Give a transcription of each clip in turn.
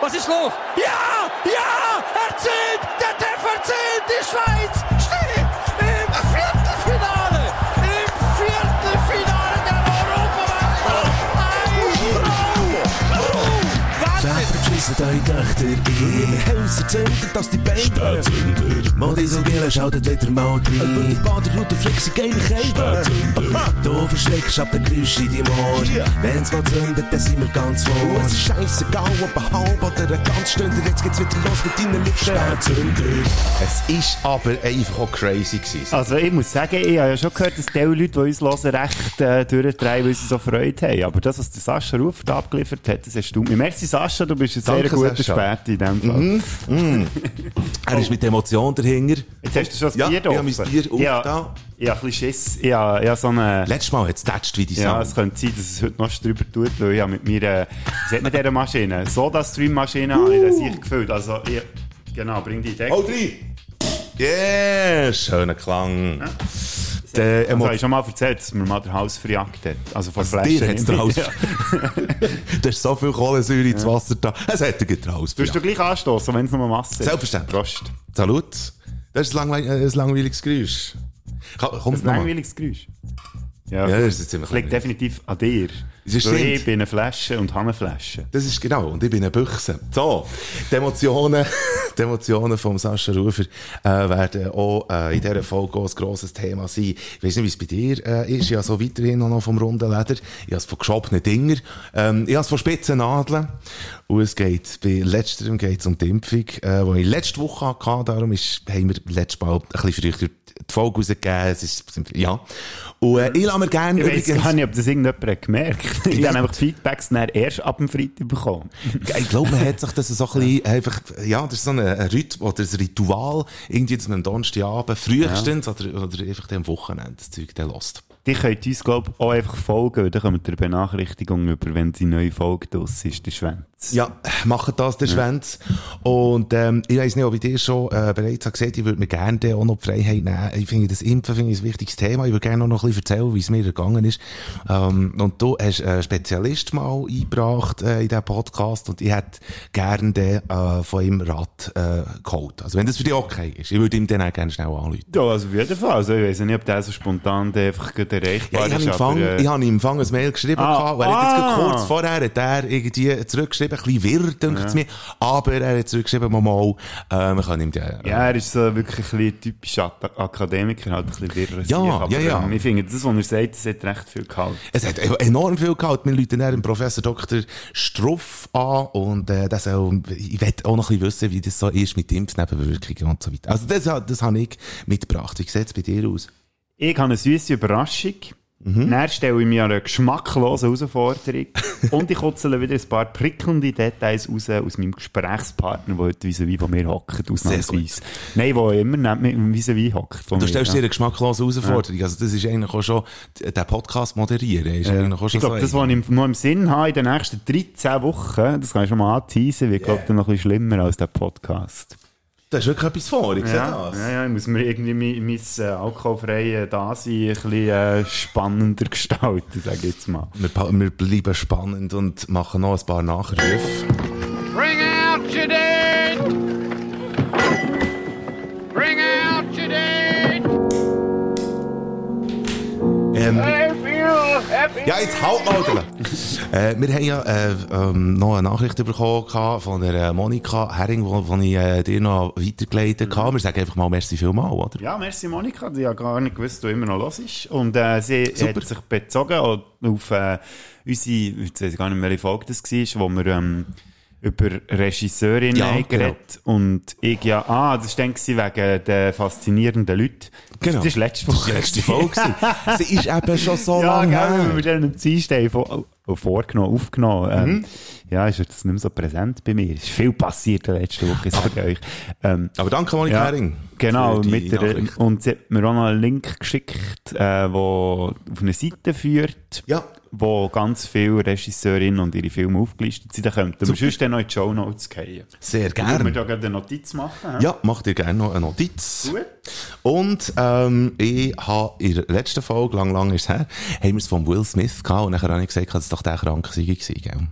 Was ist los? Ja! Eure Töchter ein. Haus erzündet, dass die Beine Modisogele schaltet wieder mal rein. Die Baderroute flexi geile Kälte. Du verschreckst ab den Geräusch in deinem Ohr. Wenn's mal zündet, dann sind wir ganz vor. Es ist scheissegal, ob ein halb oder ein ganz Stunde. Jetzt geht's wieder los mit deinen Lippen. Es ist aber einfach auch crazy gewesen. Also ich muss sagen, ich habe ja schon gehört, dass die Leute, die uns hören, recht äh, durchdrehen, weil sie so Freude haben. Aber das, was der Sascha Ruf da abgeliefert hat, das erstaunt mich. Merci Sascha, du bist ein sehr Danke, guter. Späti in dem Fall. Er ist mit Emotion dahinter. Jetzt hast du schon das Ja, Bier ich habe mein offen. Bier auf ja, da. Ich habe ein bisschen Schiss. Ich habe, ich habe so eine... Letztes Mal hat es tätscht wie die Ja, es könnte sein, dass es heute noch drüber tut, weil ich habe mit mir, äh, wie sagt man dieser Maschine? Soda-Stream-Maschine habe ich das sich gefüllt. Also, ich, genau, bring die Decke. Oh, drei! Yeah, schöner Klang. Der Also, Emo habe ich schon mal erzählt, dass man mal den Haus verjagt hat. Also von Also Flaschen. dir hat's den Haus- Ja. da ist so viel Kohlensäure ins Wasser da. Es hätte geht raus. Du hast du gleich anstoßen, wenn es nur Masse ist. Selbstverständlich. Prost. Salut. Das ist ein, langweil äh, ein langweiliges Geräusch. Kommt Ein langweiliges Geräusch. Ja, Ja, das ist ziemlich Das liegt definitiv an dir. Das ich bin eine Flasche und habe eine Flasche. Das ist genau. Und ich bin eine Büchse. So. Die Emotionen, die Emotionen vom Sascha Rufer, äh, werden auch, äh, in dieser Folge auch ein grosses Thema sein. Ich weiss nicht, wie es bei dir, äh, ist. Ich habe so weiterhin noch vom runden Leder. Ich habe es von geschobenen Dinger. Ähm, ich habe von spitzen Nadeln. Und es geht, bei letzterem geht es um die Impfung, äh, die ich letzte Woche hatte. Darum ist, haben wir letztes Mal ein bisschen früher die Folge rausgegeben. Es ist, ja. Und, äh, ich lasse mir gerne Ich weiss gar nicht, ob das irgendjemand hat gemerkt Ich habe einfach die Feedbacks dann erst ab dem Freitag bekommen. Ich glaube, man hat sich das so ein bisschen einfach, ja, das ist so ein, Rhythmus oder ein Ritual, irgendwie, dass man am Donnerstagabend frühestens oder, oder einfach am Wochenende das Zeug dann lässt. Die könnt uns, glaube ich, auch einfach folgen, weil dann kommt ihr eine Benachrichtigung über, wenn die neue Folge draus ist, der Schwänz. Ja, machen das, der Schwänz. Und, ähm, ich weiss nicht, ob ich dir schon, äh, bereits habe gesagt, ich würde mir gerne auch noch die Freiheit nehmen. Ich finde, das Impfen finde ich ein wichtiges Thema. Ich würde gerne noch ein bisschen erzählen, wie es mir gegangen ist. Ähm, und du hast einen Spezialist mal eingebracht, äh, in diesen Podcast und ich hätte gerne den, äh, von ihm Rat, äh, geholt. Also, wenn das für dich okay ist. Ich würde ihm dann auch gerne schnell anrufen. Ja, also auf jeden Fall. Also ich weiß nicht, ob der so spontan der einfach gut erreichbar Ja, ich habe ist. ihm Empfang, aber, äh, ich habe ihm Empfang ein Mail geschrieben, Ah, gehabt, weil hat jetzt ah. kurz vorher hat er irgendwie zurückgeschrieben, ein bisschen wirr, denkt es mir, aber er hat zurückgeschrieben, mal, mal, äh, wir können ihm die, Ja, er ist so wirklich ein bisschen typisch Ak- Akademiker, halt ein bisschen wirrer Ja, aber, ja, ja. ähm, Ich finde, das, was er sagt, das hat recht viel gehalten. es hat enorm viel gehabt. Wir rufen dann Professor Dr. Struff an und äh, das soll, ich will auch noch ein bisschen wissen, wie das so ist mit Impfnebenwirkungen und so weiter. Also das, das habe ich mitgebracht. Wie sieht es bei dir aus? Ich habe eine süße Überraschung. Dann stelle ich mir eine geschmacklose Herausforderung und ich kutzele wieder ein paar prickelnde Details raus aus meinem Gesprächspartner, der heute vis-à-vis von mir hockt, ausnahmsweise. Nein, der immer neben mir vis-à-vis hockt. Du stellst ja. dir eine geschmacklose Herausforderung. Also das ist eigentlich auch schon, der Podcast moderieren ist eigentlich auch schon Ich glaube, so. das, was ich noch im Sinn habe, in den nächsten 13 Wochen, das kann ich schon mal anteasen, wird, glaube ich, noch ein bisschen schlimmer als der Podcast. Da ist wirklich etwas vor, ich sehe Ja, das. ja, ja, ich muss mir irgendwie mein, mein äh, alkoholfreie Dasein ein bisschen äh, spannender gestalten, sage ich jetzt mal. Wir, wir bleiben spannend und machen noch ein paar Nachrufe. Bring out your dead! Bring out your dead! Ähm, happy ja, jetzt halt mal, äh, Wir haben ja äh, ähm, noch eine Nachricht bekommen von der äh, Monika Herring, die ich äh, dir noch weitergeleitet habe. Wir sagen einfach mal merci vielmal, oder? Ja, merci Monika, die ja gar nicht gewusst, du immer noch los ist. Und äh, sie Super. hat sich bezogen auf äh, unsere, jetzt weiß ich gar nicht mehr, Folge das war, wo wir ähm, über Regisseurinnen Ja, geredet Und ich ja, ah, das war dann gewesen wegen der faszinierenden Leute. Genau. Das ist letzte Das Woche. war letzte Folge. Sie ist eben schon so Ja, lange wenn her. wir dann am Dienstag vor, oh, vorgenommen, aufgenommen. Ähm, Mhm. Ja, ist jetzt nicht mehr so präsent bei mir. Es ist viel passiert in der letzten Woche, sage euch. Ähm, Aber danke, Monika ja. Genau, mit der, Nachricht. und sie hat mir auch noch einen Link geschickt, äh, wo auf eine Seite führt, Ja. wo ganz viele Regisseurinnen und ihre Filme aufgelistet sind. Da könnten wir sonst dann noch in die Show Notes gehen. Sehr Würden wir gerne. da gerade eine Notiz machen? hä? Ja, mach dir gerne noch eine Notiz. Gut. Und ähm, ich habe in der letzten Folge, lang, lang ist es her, haben wir es von Will Smith gehabt und nachher habe ich gesagt, dass es doch der krank gewesen, gell?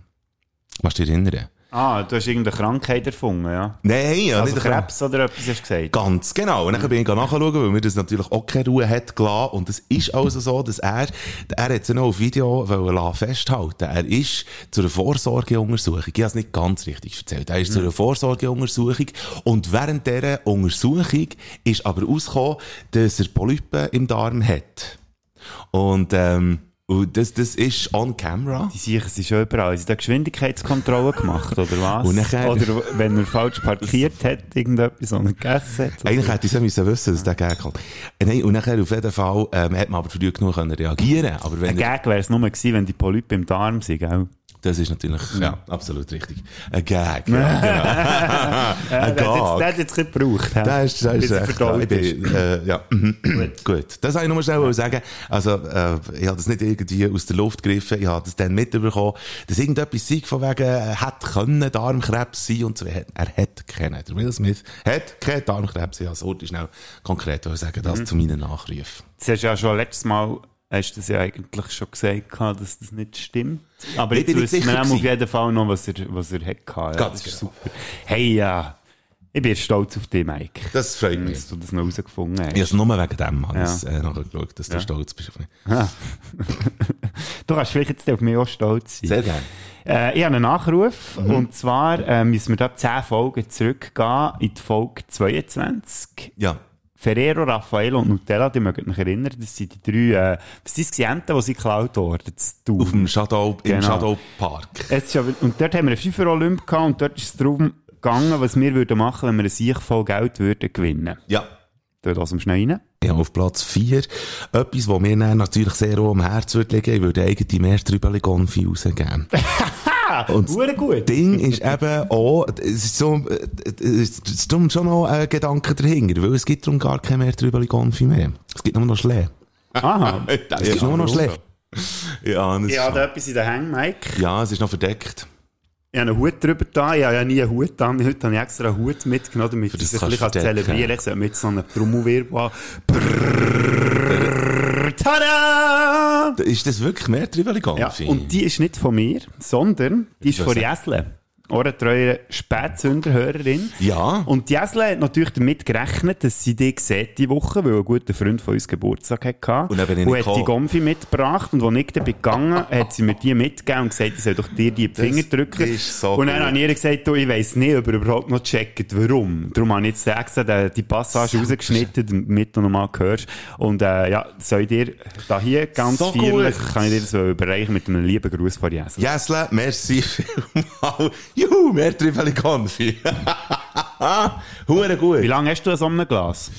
Kannst du dich erinnern? Ah, du hast irgendeine Krankheit erfunden, ja? Nein, ja, Also nicht Krebs oder etwas hast du gesagt? Ganz genau. Und dann bin ich nachschauen, weil mir das natürlich auch keine Ruhe hat gelassen. Und es ist also so, dass er, er hat es ja noch auf Video festhalten. Er ist zu einer Vorsorgeuntersuchung. Ich habe es nicht ganz richtig erzählt. Er ist zu einer Vorsorgeuntersuchung. Und während dieser Untersuchung ist aber rausgekommen, dass er Polypen im Darm hat. Und, ähm, und das, das ist on camera. Die sicher sind schon überall. Haben sie da Geschwindigkeitskontrolle gemacht, oder was? Nachher- Oder wenn er falsch parkiert hat, irgendetwas, und gegessen hat. Eigentlich hätte ich es müssen wissen, dass der Gag kommt. Äh, Nein, und nachher auf jeden Fall, ähm, hat man aber früh genug können reagieren. Aber wenn Ein Gag wäre es nur gewesen, wenn die Polypen im Darm sind, gell? Das ist natürlich, ja, absolut richtig. Ein Gag. Ja, genau. Ein Gag. hat jetzt bisschen gebraucht. Das ist, das ist echt. Ich bin, äh, ja, mhm. gut. Das wollte ich nur schnell sagen. Also, äh, ich habe das nicht irgendwie aus der Luft gegriffen. Ich habe das dann mitbekommen, dass irgendetwas sei von wegen, er hätte können Darmkrebs sein und so. Er, hat keinen. Der Will Smith hat keinen Darmkrebs. Wollte es schnell konkret sagen, das Mhm. zu meinen Nachrufen. Das hast du ja schon letztes Mal, hast du das ja eigentlich schon gesagt, dass das nicht stimmt. Aber Ich jetzt wissen wir auf jeden Fall noch, was er, was er hat gehabt. Ja, Ganz das ist genau. super. Hey, ja. Ich bin stolz auf dich, Mike. Das freut mich. Dass du das noch rausgefunden hast. Es nur wegen dem habe Ja. ich es, äh, nachgeschaut, dass du Ja. stolz bist auf mich. Du kannst vielleicht jetzt auf mich auch stolz sein. Sehr gerne. Äh, ich habe einen Nachruf. Mhm. Und zwar äh, müssen wir da 10 Folgen zurückgehen in die Folge 22. Ja. Ferrero, Raffaello und Nutella, die mögen mich erinnern, das sind die drei, äh, was sind die Enten, die sie geklaut wurden? Auf dem Shadow, im Genau. Shadow Park. Ist und dort haben wir einen Fünfer Olymp gehabt und dort ist es darum gegangen, was wir würden machen, wenn wir ein Sieg voll Geld würden gewinnen. Ja. Dort aus dem Schnee rein. Ja, auf Platz 4. Etwas, was mir natürlich sehr auch am Herz würde liegen, ich würde eigentlich mehr Trübeli Gonfi rausgeben. Und Hure gut. Ding ist eben auch, es ist so, es ist schon noch ein Gedanke dahinter, weil es gibt darum gar kein mehr Trübeli Gonfi mehr. Es gibt nur noch Schlee. Aha. Es gibt nur noch Schlee. Ja, das Ich habe da etwas in den Hängen, Mike. ja, es ist noch verdeckt. Ich habe einen Hut drüber da. Ich habe ja nie einen Hut an. Heute habe ich extra einen Hut mitgenommen, damit ich das das ein bisschen zelebrieren kann. Ich sollte mit so einem Trommelwirbel an. Tada! Ist das wirklich mehr Trübeli Ja, Gonfi? und die ist nicht von mir, sondern die ist von Jesle. Eure treue Spätsünderhörerin. Ja. Und Jesle hat natürlich damit gerechnet, dass sie dich sieht die Woche, weil ein guter Freund von uns Geburtstag hatte. Und dann bin ich und hat die. Gomfi mitgebracht. Und als ich dann bin gegangen hat sie mir die mitgegeben und gesagt, ich soll doch dir die in die Finger drücken. ist so und dann gut. habe ich ihr gesagt, du, ich weiss nicht, ob ihr überhaupt noch checkt, warum. Darum habe ich jetzt extra die, die Passage rausgeschnitten, damit du nochmal hörst. Und äh, ja, soll ich dir da hier ganz So feierlich, kann ich dir das überreichen mit einem lieben Gruß von Jesle. Jäsle, merci vielmal. Juhu, mehr Trübeli Gonfi. Hure gut. Wie lange hast du so ein Glas?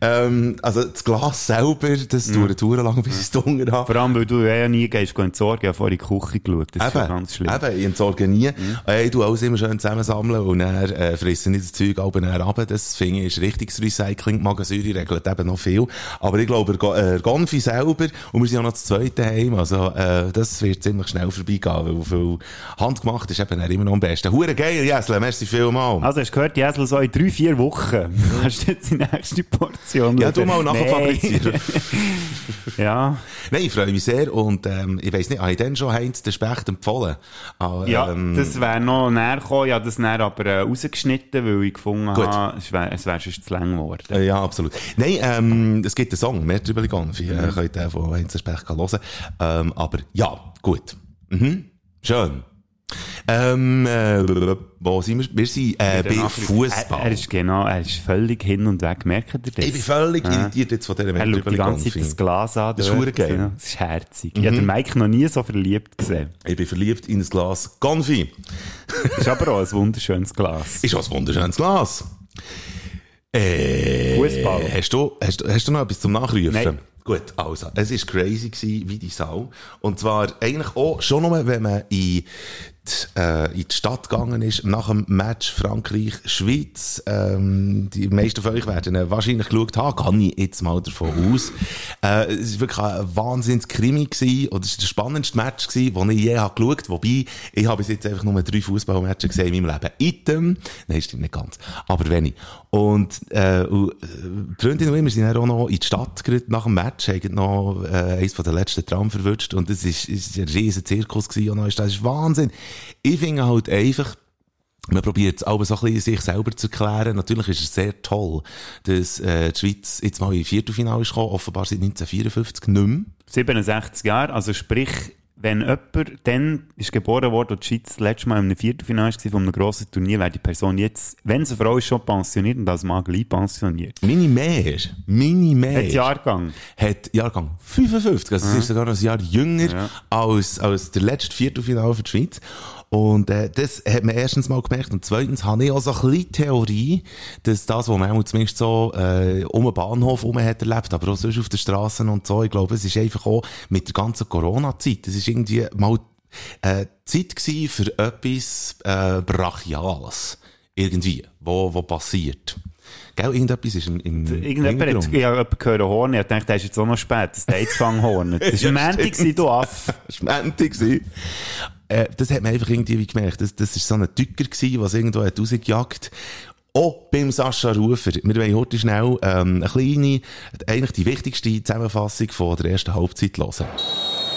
Ähm, also das Glas selber, das dauert mhm. lang, bis es drunter habe. Vor allem, weil du ja nie gehst, entsorgen. Ich habe vorhin in die Küche geschaut. Das ist schon ganz schlimm. Mhm. Eben, ich entsorge nie. Äh, ich tue alles immer schön zusammensammeln und dann äh, fresse ich das Zeug aber dann ab. Das finde ich ist richtiges Recycling. Magensäure regelt eben noch viel. Aber ich glaube, Go- äh, Gonfi selber, und wir sind ja noch das zweite heim, also äh, das wird ziemlich schnell vorbeigehen, weil viel handgemacht ist eben immer noch am besten. Hure geil, Jesle, merci vielmal. Also, hast du gehört, Jesel, so in drei, vier Wochen hast du jetzt die nächste Portion. Ja, du mal nachher Nein. fabrizieren. ja, Nein, ich freue mich sehr und ähm, ich weiss nicht, habe ich dann schon Heinz den Specht empfohlen? Ah, ja ähm, das wäre noch näher gekommen. Ich habe das näher aber äh, rausgeschnitten, weil ich gefunden Gut. habe, es wäre wär sonst zu lang geworden. Äh, ja, absolut. Nein, ähm, es gibt einen Song, mehr drüber gegangen. Mhm. Ihr könnt den von Heinz den Specht hören. Ähm, aber ja, gut. Mhm. Schön. Ähm, äh, wo sind wir? Wir sind äh, bei Er, er Fußball. ist genau, er ist völlig hin und weg. Merkt ihr das? Ich bin völlig irritiert jetzt von dieser er schaut die ganze Zeit das Glas an. Das ist geil. Mhm. Ja, Das ist herzig. Ich habe den Mike noch nie so verliebt gesehen. Ich bin verliebt in ein Glas Gonfi. Ist aber auch ein wunderschönes Glas. Ist was wunderschönes Glas. Äh, Fußball. Hast du, hast, hast du noch etwas zum Nachrufen? Nein. Gut, also, es war crazy gewesen, wie die Sau. Und zwar eigentlich auch schon nur, wenn man in die, äh, in die Stadt gegangen ist, nach dem Match Frankreich-Schweiz. Ähm, die meisten von euch werden äh, wahrscheinlich geschaut haben, kann ich jetzt mal davon aus. Äh, es war wirklich ein Wahnsinns-Krimi gewesen, und es war der spannendste Match gewesen, den ich je habe geschaut. Wobei, ich habe bis jetzt einfach nur drei Fußballmatches gesehen in meinem Leben. Item. Nein, stimmt nicht ganz. Aber wenig. Und, äh, und, äh, die Freundin und ich, wir sind auch noch in die Stadt gerade nach dem Match, haben noch, äh, eins von den letzten Tram verwünscht. Und es ist ein riesen Zirkus gewesen. Und ist, das ist Wahnsinn. Ich finde halt einfach, man probiert es aber so ein bisschen sich selber zu erklären. Natürlich ist es sehr toll, dass äh, die Schweiz jetzt mal in Viertelfinale ist gekommen, offenbar seit 1954 nicht mehr. 67 Jahre, also sprich, wenn jemand dann ist geboren worden und die Schweiz das letzte Mal in einem Viertelfinale war von einem grossen Turnier, wäre die Person jetzt, wenn es eine Frau ist, schon pensioniert und als Mann gleich pensioniert. Meine mehr, meine mehr. Hat Jahrgang. hat Jahrgang 55, also es ist sogar noch ein Jahr jünger Ja. als, als der letzte Viertelfinale für die Schweiz. Und äh, das hat man erstens mal gemerkt und zweitens habe ich auch so ein bisschen Theorie, dass das, was man auch zumindest so äh, um den Bahnhof herum hat erlebt, aber auch sonst auf den Straßen und so, ich glaube, es ist einfach auch mit der ganzen Corona-Zeit, es ist irgendwie mal äh, Zeit gewesen für etwas äh, Brachiales, irgendwie, wo, wo passiert. Gell, irgendetwas ist im, im Irgendjemand hat, ich habe jemanden gehört, Horn, ich dachte, der ist jetzt auch noch spät, das Datefang Horn. Das war Ja, gewesen, du Aff. Das war Montag. Äh, das hat man einfach irgendwie wie gemerkt. Das, das ist so ein Tücker gewesen, was irgendwo hat rausgejagt. Auch beim Sascha Rufer. Wir wollen heute schnell ähm, eine kleine, eigentlich die wichtigste Zusammenfassung von der ersten Halbzeit hören.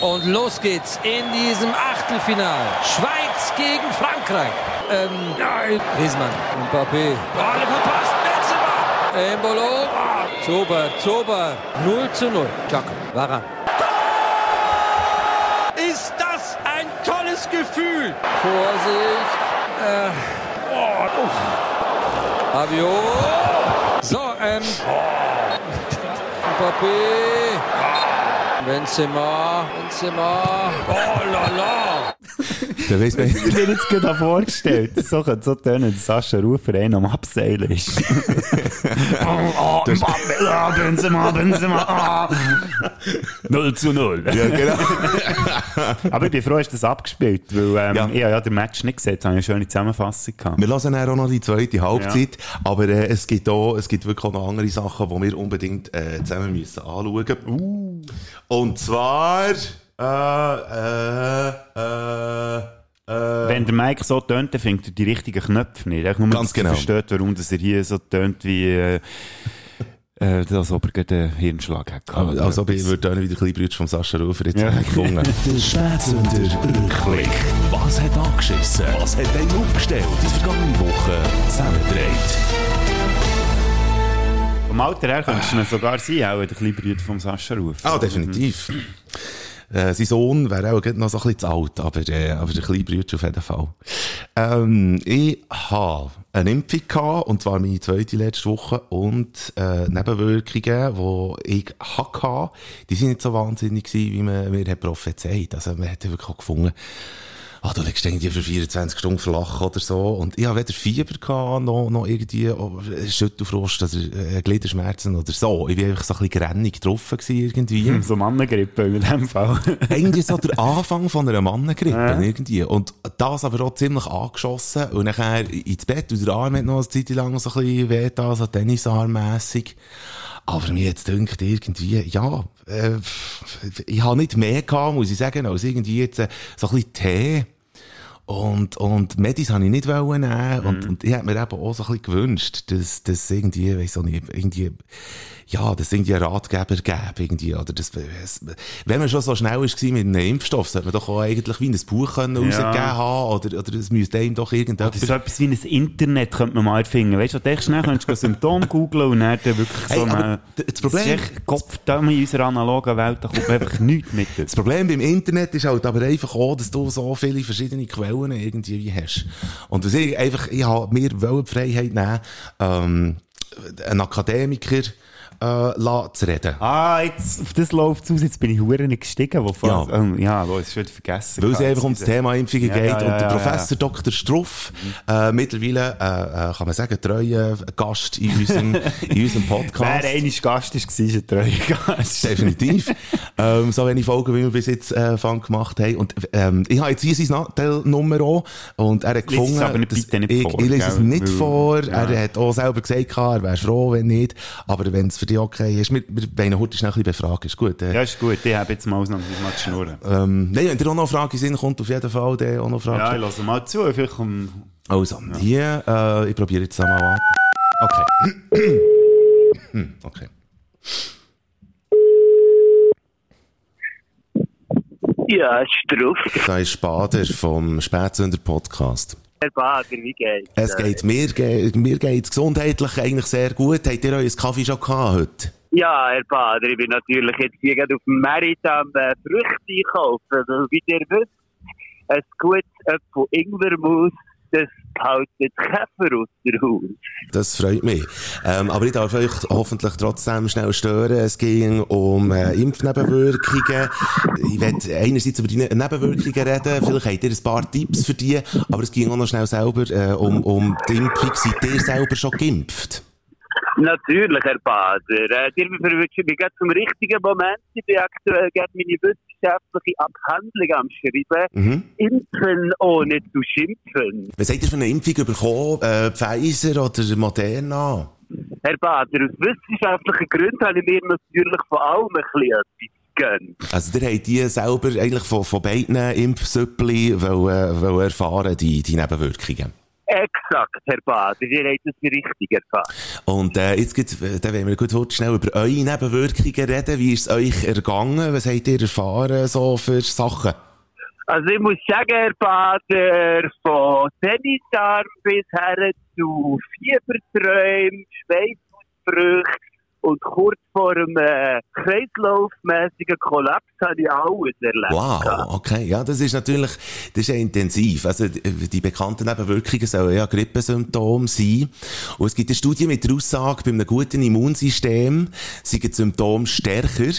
Und los geht's in diesem Achtelfinal. Schweiz gegen Frankreich. Ähm, nein. Griezmann, Mbappé. Alle verpasst. Benzema. Embolo. Ah, Zober, Zober. 0 zu 0. Jack, Varan. Ist das ein tolles Gefühl? Vorsicht. Äh, oh, uff. Rabiot. So, ähm. Mbappé. Benzema. Benzema. Oh la la. Da weiss man, Ich mir jetzt gerade vorgestellt, so könnte so tönen, dass Sascha Rufer einen am Abseilen ist. oh, oh, ah, Benzema, Benzema, ah. 0 zu 0. ja, genau. Aber ich bin froh, du das abgespielt, weil ähm, Ja. ich habe ja den Match nicht gesehen, habe eine schöne Zusammenfassung gehabt. Wir dann auch noch die zweite Halbzeit, aber äh, es gibt auch, es gibt wirklich auch noch andere Sachen, die wir unbedingt äh, zusammen müssen anschauen. Uh. Und zwar, äh, äh, äh, Wenn der Mike so tönt, dann findet er die richtigen Knöpfe nicht. Echt nur, Ganz er genau. versteht, warum dass er hier so tönt wie, äh, äh, als ob er einen Hirnschlag hat. gehabt oder Also, ich würde dann wieder Kleinbrüder vom Sascha Rufer jetzt Ja. gefunden. Der Spätzünder Rückblick. Was hat angeschissen? Was hat einen aufgestellt? Die vergangene Woche zusammengedreht. Vom Alter her könntest du sogar sein, auch der kleine Bruder vom Sascha Rufer. Ah, definitiv. Äh, sein Sohn wäre auch noch so ein bisschen zu alt, aber, äh, aber der kleine Bruder auf jeden Fall. Ähm, ich habe eine Impfung gehabt, und zwar meine zweite letzte Woche, und äh, Nebenwirkungen, die ich hatte, die sind nicht so wahnsinnig gewesen, wie man mir hat prophezeit. Also man hat wirklich auch gefunden, ah, du liegst irgendwie für 24 Stunden flach oder so. Und ich habe weder Fieber gehabt, noch, noch irgendwie oh, Schüttelfrost oder äh, Gliederschmerzen oder so. Ich war einfach so ein bisschen grennig getroffen gewesen irgendwie. So Mannengrippe in dem Fall. irgendwie so der Anfang von einer Mannengrippe Ja. irgendwie. Und das aber auch ziemlich angeschossen. Und nachher ins Bett und der Arm hat noch eine Zeit lang so ein bisschen weh so Tennisarmmässig. Aber mir jetzt dünkt irgendwie, ja, äh, ich habe nicht mehr gehabt, muss ich sagen, als irgendwie jetzt äh, so ein bisschen Tee. Und, und Medis habe ich nicht wollen nehmen. Und, und ich hätte mir eben auch so ein bisschen gewünscht, dass, dass irgendwie, weiss auch nicht, irgendwie, ja, es irgendwie einen Ratgeber gäbe, irgendwie, oder das, wenn man schon so schnell war mit einem Impfstoff, sollte man doch auch eigentlich wie ein Buch können rausgegeben haben, oder, oder es müsste einem doch. Das ist so etwas wie ein Internet, könnte man mal erfinden. Weißt du, denkst schnell, könntest du Symptome googeln und dann wirklich so Hey, eine... das Problem- Das ist Kopf, da in unserer analogen Welt, da kommt einfach nichts mit. Das Problem beim Internet ist halt aber einfach auch, dass du so viele verschiedene Quellen irgendwie hast. Und was ich einfach, ich habe mir Freiheit nehmen, ähm, einen Akademiker, äh, zu reden. Ah, jetzt, auf das läuft es aus, jetzt bin ich hure nicht gestiegen. Wo Ja. ähm, ja los, ist schon vergessen. Weil es einfach um das Thema Impfungen Ja, geht. ja, und ja, der ja, Professor Dr. Struff, äh, mittlerweile, äh, äh, kann man sagen, treuer Gast in unserem, in unserem Podcast. Wer einmal Gast war, war ein treuer Gast. Definitiv. ähm, so wenig Folgen, wie wir bis jetzt äh, Fang gemacht haben. Und ähm, ich habe jetzt hier sein Nachteilnummer auch. Und er hat Lies es gefunden, aber nicht- bitte nicht ich, vor, ich lese es nicht vor. Er hat auch selber gesagt, er wäre froh, wenn nicht. Aber wenn es für dich okay ist, wir, wir wollen heute schnell ein bisschen befragen. Ist gut. Äh, Ja, ist gut, ich habe jetzt mal ausnahmsweise mal die Schnurren. ähm, nein, wenn dir auch noch eine Frage in Sinn kommt, auf jeden Fall der auch noch Frage. Ja, ich lasse mal zu, vielleicht kommt... Also, hier, äh, ich probiere jetzt einmal an. Okay. Okay. Ja, Struff. Da ist Bader vom Spätsünder Podcast. Herr Bader, wie geht's? Es geht mir, ge mir geht's gesundheitlich eigentlich sehr gut. Habt ihr euren Kaffee schon gehabt heute? Ja, Herr Bader, ich bin natürlich jetzt hier gerade auf dem Merit am äh, Früchte einkaufen. Weil, wie ihr wisst, ein gutes Äpfel-Ingwermus, das hält den Käfer aus der Haus. Das freut mich. Ähm, aber ich darf euch hoffentlich trotzdem schnell stören. Es ging um äh, Impfnebenwirkungen. Ich werde einerseits über die Ne- Nebenwirkungen reden. Vielleicht habt ihr ein paar Tipps für die. Aber es ging auch noch schnell selber äh, um, um die Impfung. Seid ihr selber schon geimpft? Natürlich, Herr Bader. Äh, ihr verwünschen mich gerade zum richtigen Moment. Ich bin aktuell gerade meine wissenschaftliche Abhandlung am Schreiben. Mhm. Impfen ohne zu schimpfen. Was habt ihr für eine Impfung bekommen? Äh, Pfizer oder Moderna? Herr Bader, aus wissenschaftlichen Gründen habe ich mir natürlich von allem ein bisschen etwas. Also, ihr habt die selber eigentlich von, von beiden Impfsüppli wollen, wollen erfahren, die, die Nebenwirkungen. Exakt, Herr Bader, ihr habt es richtig erfahren. Und äh, jetzt gibt's, äh, dann wollen wir gut heute schnell über eure Nebenwirkungen reden. Wie ist es euch ergangen? Was habt ihr erfahren so für Sachen? Also ich muss sagen, Herr Bader, von Tennisarm bis her zu Fieberträumen, Schweißausbrüchen und kurz vor einem äh, kreislaufmässigen Kollaps habe ich alles erlebt. Wow, okay. Ja, das ist natürlich, das ist ja intensiv. Also, die bekannten Nebenwirkungen sollen ja Grippesymptome sein. Und es gibt eine Studie mit der Aussage, bei einem guten Immunsystem sind die Symptome stärker,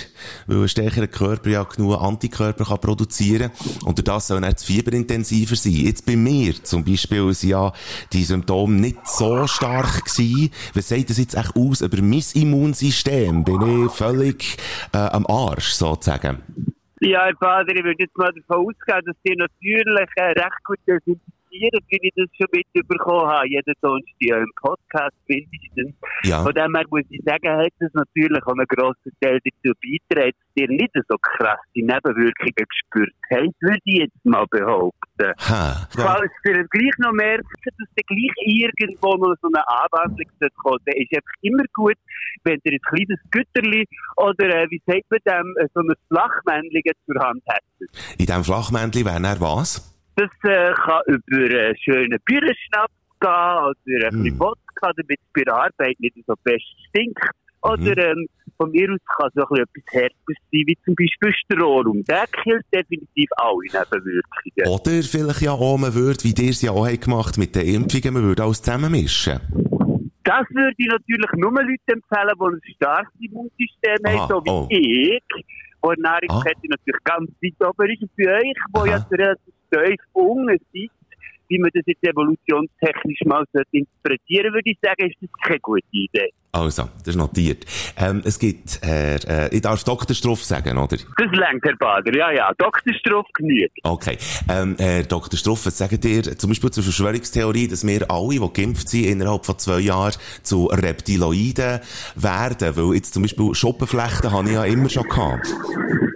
weil ein stärkerer Körper ja genug Antikörper kann produzieren Und durch das soll dann das Fieber intensiver sein. Jetzt bei mir zum Beispiel sind ja die Symptome nicht so stark gewesen. Was sagt das jetzt echt aus über mein Immunsystem? Bin ich völlig äh, am Arsch, sozusagen? Ja, Herr Bader, ich würde jetzt mal davon ausgehen, dass Sie natürlich äh, recht gut desinfizieren, wie ich das schon mitbekommen habe. Jeden Donnerstag im Podcast mindestens. Ja. Von dem her muss ich sagen, hat das natürlich auch einen grossen Teil dazu beigetragen, dass ihr nicht so krasse Nebenwirkungen gespürt habt, würde ich jetzt mal behaupten. Ha. Falls ihr gleich noch merkt, dass ihr gleich irgendwo noch so eine Anwandlung kommt, dann ist einfach immer gut, wenn ihr ein kleines Güterli oder, äh, wie sagt man dem, äh, so ein Flachmännchen zur Hand hättet. In diesem Flachmännchen wäre er was? Das äh, kann über einen schönen Bürenschnaps gehen oder ein bisschen Wodka, damit es bei der Arbeit nicht so fest stinkt. Oder ähm, von mir aus kann so ein bisschen etwas Härteres sein, wie zum Beispiel Stroh. Und der killt definitiv alle Nebenwirkungen. Oder vielleicht ja auch, man würde, wie ihr es ja auch gemacht mit den Impfungen, man würde alles zusammenmischen. Das würde ich natürlich nur Leuten empfehlen, die ein starkes Immunsystem haben, so wie oh. ich, wo die Nahrungskette natürlich ganz weit oben ist. Und für euch, wo ja relativ tief unten seid, wie man das jetzt evolutionstechnisch mal interpretieren würde ich sagen, ist das keine gute Idee. Also, das ist notiert. Ähm, es gibt, äh, äh, ich darf Dr. Struff sagen, oder? Das lenkt, Herr Bader. Ja, ja. Dr. Struff genügt. Okay. Ähm, Herr Dr. Struff, was sagt ihr zum Beispiel zur Verschwörungstheorie, dass wir alle, die geimpft sind, innerhalb von zwei Jahren zu Reptiloiden werden? Weil jetzt zum Beispiel Schuppenflechten habe ich ja immer schon gehabt.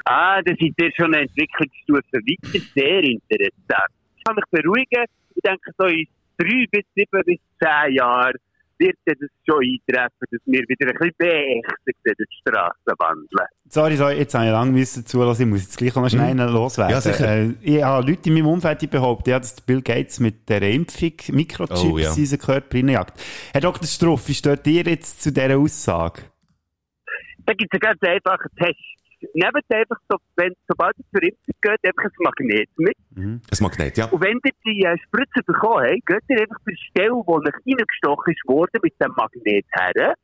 Ah, das ist ja schon eine Entwicklungsstufe weiter. Sehr interessant. Ich kann mich beruhigen. Ich denke, so in drei bis sieben bis zehn Jahren wird das schon eintreffen, dass wir wieder ein bisschen beächtigt die Straße wandeln. Sorry, sorry, jetzt habe ich lange müssen zulassen. Ich muss jetzt gleich noch schnell loswerden. Ja, sicher. Äh, ich habe Leute in meinem Umfeld die behaupten, ja, dass Bill Gates mit der Impfung Mikrochips Oh, ja. in unseren Körper hineinjagt. Herr Dr. Struff, wie steht ihr jetzt zu dieser Aussage? Da gibt es einen ganz einfachen Test. Nehmt einfach, so, wenn, sobald es zur Impfung geht, einfach ein Magnet mit. Ein Magnet, ja. Und wenn ihr die äh, Spritze bekommen habt, geht ihr einfach bei der Stelle, wo euch reingestochen ist worden, mit dem Magnet her.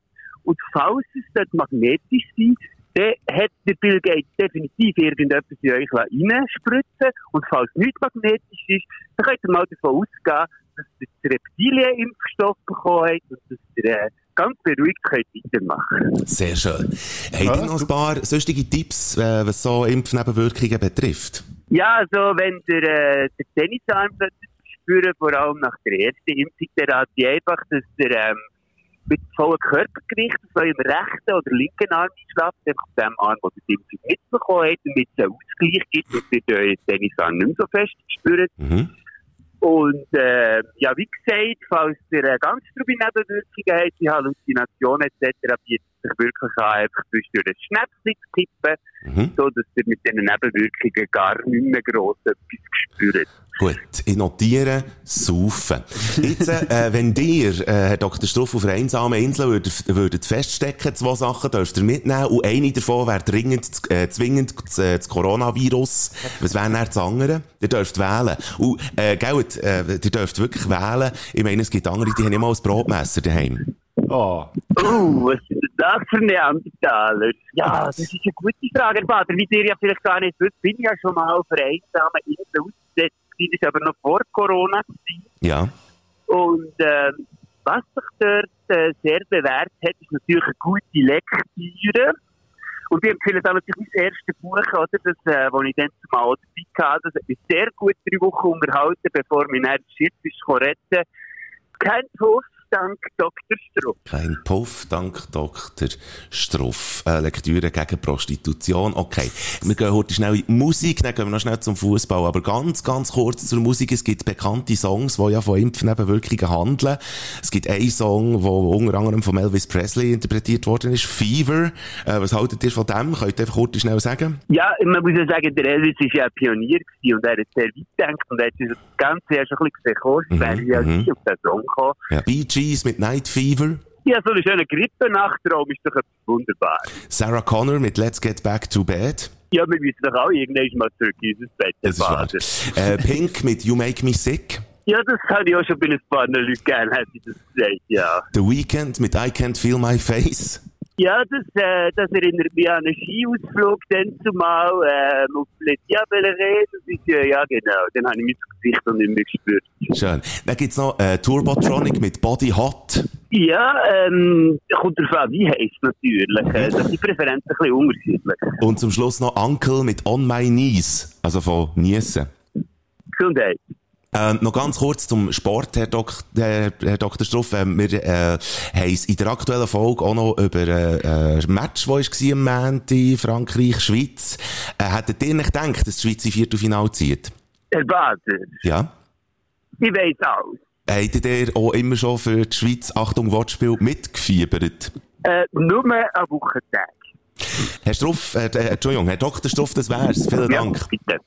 Und falls es dort magnetisch ist, dann hat der Bill Gates definitiv irgendetwas in euch reinspritzen Und falls nichts magnetisch ist, dann könnt ihr mal davon ausgehen, dass ihr den Reptilien-Impfstoff bekommen habt und dass ihr äh, ganz beruhigt könnt weitermachen Sehr schön. Habt ihr noch ein paar sonstige Tipps, äh, was so Impfnebenwirkungen betrifft? Ja, also wenn der, äh, der Tennisarm spüren, vor allem nach der ersten Impfung, der hat die einfach, dass der ähm, mit vollem Körpergewicht auf eurem rechten oder linken Arm einschlägt, einfach auf dem Arm, wo ihr die Impfung mitbekommen habt, damit es einen Ausgleich gibt und ihr euren Tennisarm nicht mehr so fest spürt. Mhm. Und äh, ja, wie gesagt, falls ihr ganz strube Nebenwirkungen habt, wie Halluzination etc., bietet sich wirklich an, einfach zwischendurch ein Schnäpschen zu kippen, Mhm. so dass ihr mit diesen Nebenwirkungen gar nicht mehr gross etwas spürt. Gut, ich notiere, saufen. Jetzt, äh, wenn ihr, äh, Herr Dr. Struff, auf einer einsamen Insel würdet, würdet feststecken, zwei Sachen dürft ihr mitnehmen und eine davon wäre dringend, äh, zwingend das, äh, das Coronavirus. Was wäre dann das andere? Ihr dürft wählen. Und, äh, gell, äh, ihr dürft wirklich wählen. Ich meine, es gibt andere, die haben nicht mal ein Brotmesser daheim. Oh. Oh, was ist denn das für Neandertaler? Ja, das ist eine gute Frage, Herr Bader. Wie ihr ja vielleicht gar nicht wisst, bin ich ja schon mal auf einer einsamen Insel ausgesetzt. Das war aber noch vor Corona. Ja. Und ähm, was sich dort äh, sehr bewährt hat, ist natürlich eine gute Lektüre. Und ich empfehle dann natürlich mein erstes Buch, oder, das, äh, wo ich dann zumal dabei hatte. Das hat mich sehr gut drei Wochen unterhalten, bevor mein Herz Schiff ist retten. Kein Puff, dank Dr. Strupp. Kein Puff, dank Dr. Struff. Äh, Lektüre gegen Prostitution. Okay. Wir gehen heute schnell in die Musik, dann gehen wir noch schnell zum Fußball. Aber ganz, ganz kurz zur Musik. Es gibt bekannte Songs, die ja von Impfnebenwirkungen handeln. Es gibt einen Song, der unter anderem von Elvis Presley interpretiert worden ist. Fever. Äh, was haltet ihr von dem? Könnt ihr einfach kurz schnell sagen? Ja, man muss ja sagen, der Elvis war ja ein Pionier und er hat sehr weit gedacht und er hat das Ganze ja schon ein bisschen gesehen, Mhm, wäre ja mhm. auf den Song gekommen. Ja. Bee Gees mit Night Fever. Ja, so eine schöne Grippenachtraum ist doch wunderbar. Sarah Connor mit Let's Get Back to Bed. Ja, wir müssen doch auch irgendwann mal zurück in unser Bett, Das ist wahr. Äh, Pink mit You Make Me Sick. Ja, das kann ich auch schon bei ein paar Leuten gerne, hätte ich das gesagt, ja. The Weeknd mit I Can't Feel My Face. Ja, das, äh, das erinnert mich an einen Skiausflug dann zumal, ähm, auf Les Diableries. Das ist, äh, ja genau, dann habe ich mein Gesicht noch nicht mehr gespürt. Schön. Dann gibt's noch äh, Turbotronic mit Body Hot. Ja, ähm, kommt darauf an, wie heisst natürlich. Äh, das sind die Präferenzen ein bisschen unterschiedlich. Und zum Schluss noch Uncle mit On My Knees. Also von Niesen. Gesundheit. Ähm, noch ganz kurz zum Sport, Herr, Dok Herr, Herr Dr. Struff. Ähm, wir äh, haben es in der aktuellen Folge auch noch über äh, äh, ein Match, das war am Montag, Frankreich, Schweiz. Äh, hättet ihr nicht gedacht, dass die Schweiz im Viertelfinale zieht? Herr Bader, Ja. ich weiss alles. Hättet ihr auch immer schon für die Schweiz, Achtung, Wortspiel, mitgefiebert? Äh, nur eine Wochentag. Herr Struff, äh, äh, Entschuldigung, Herr Dr. Struff, das wär's. Vielen Dank. Ja, bitte.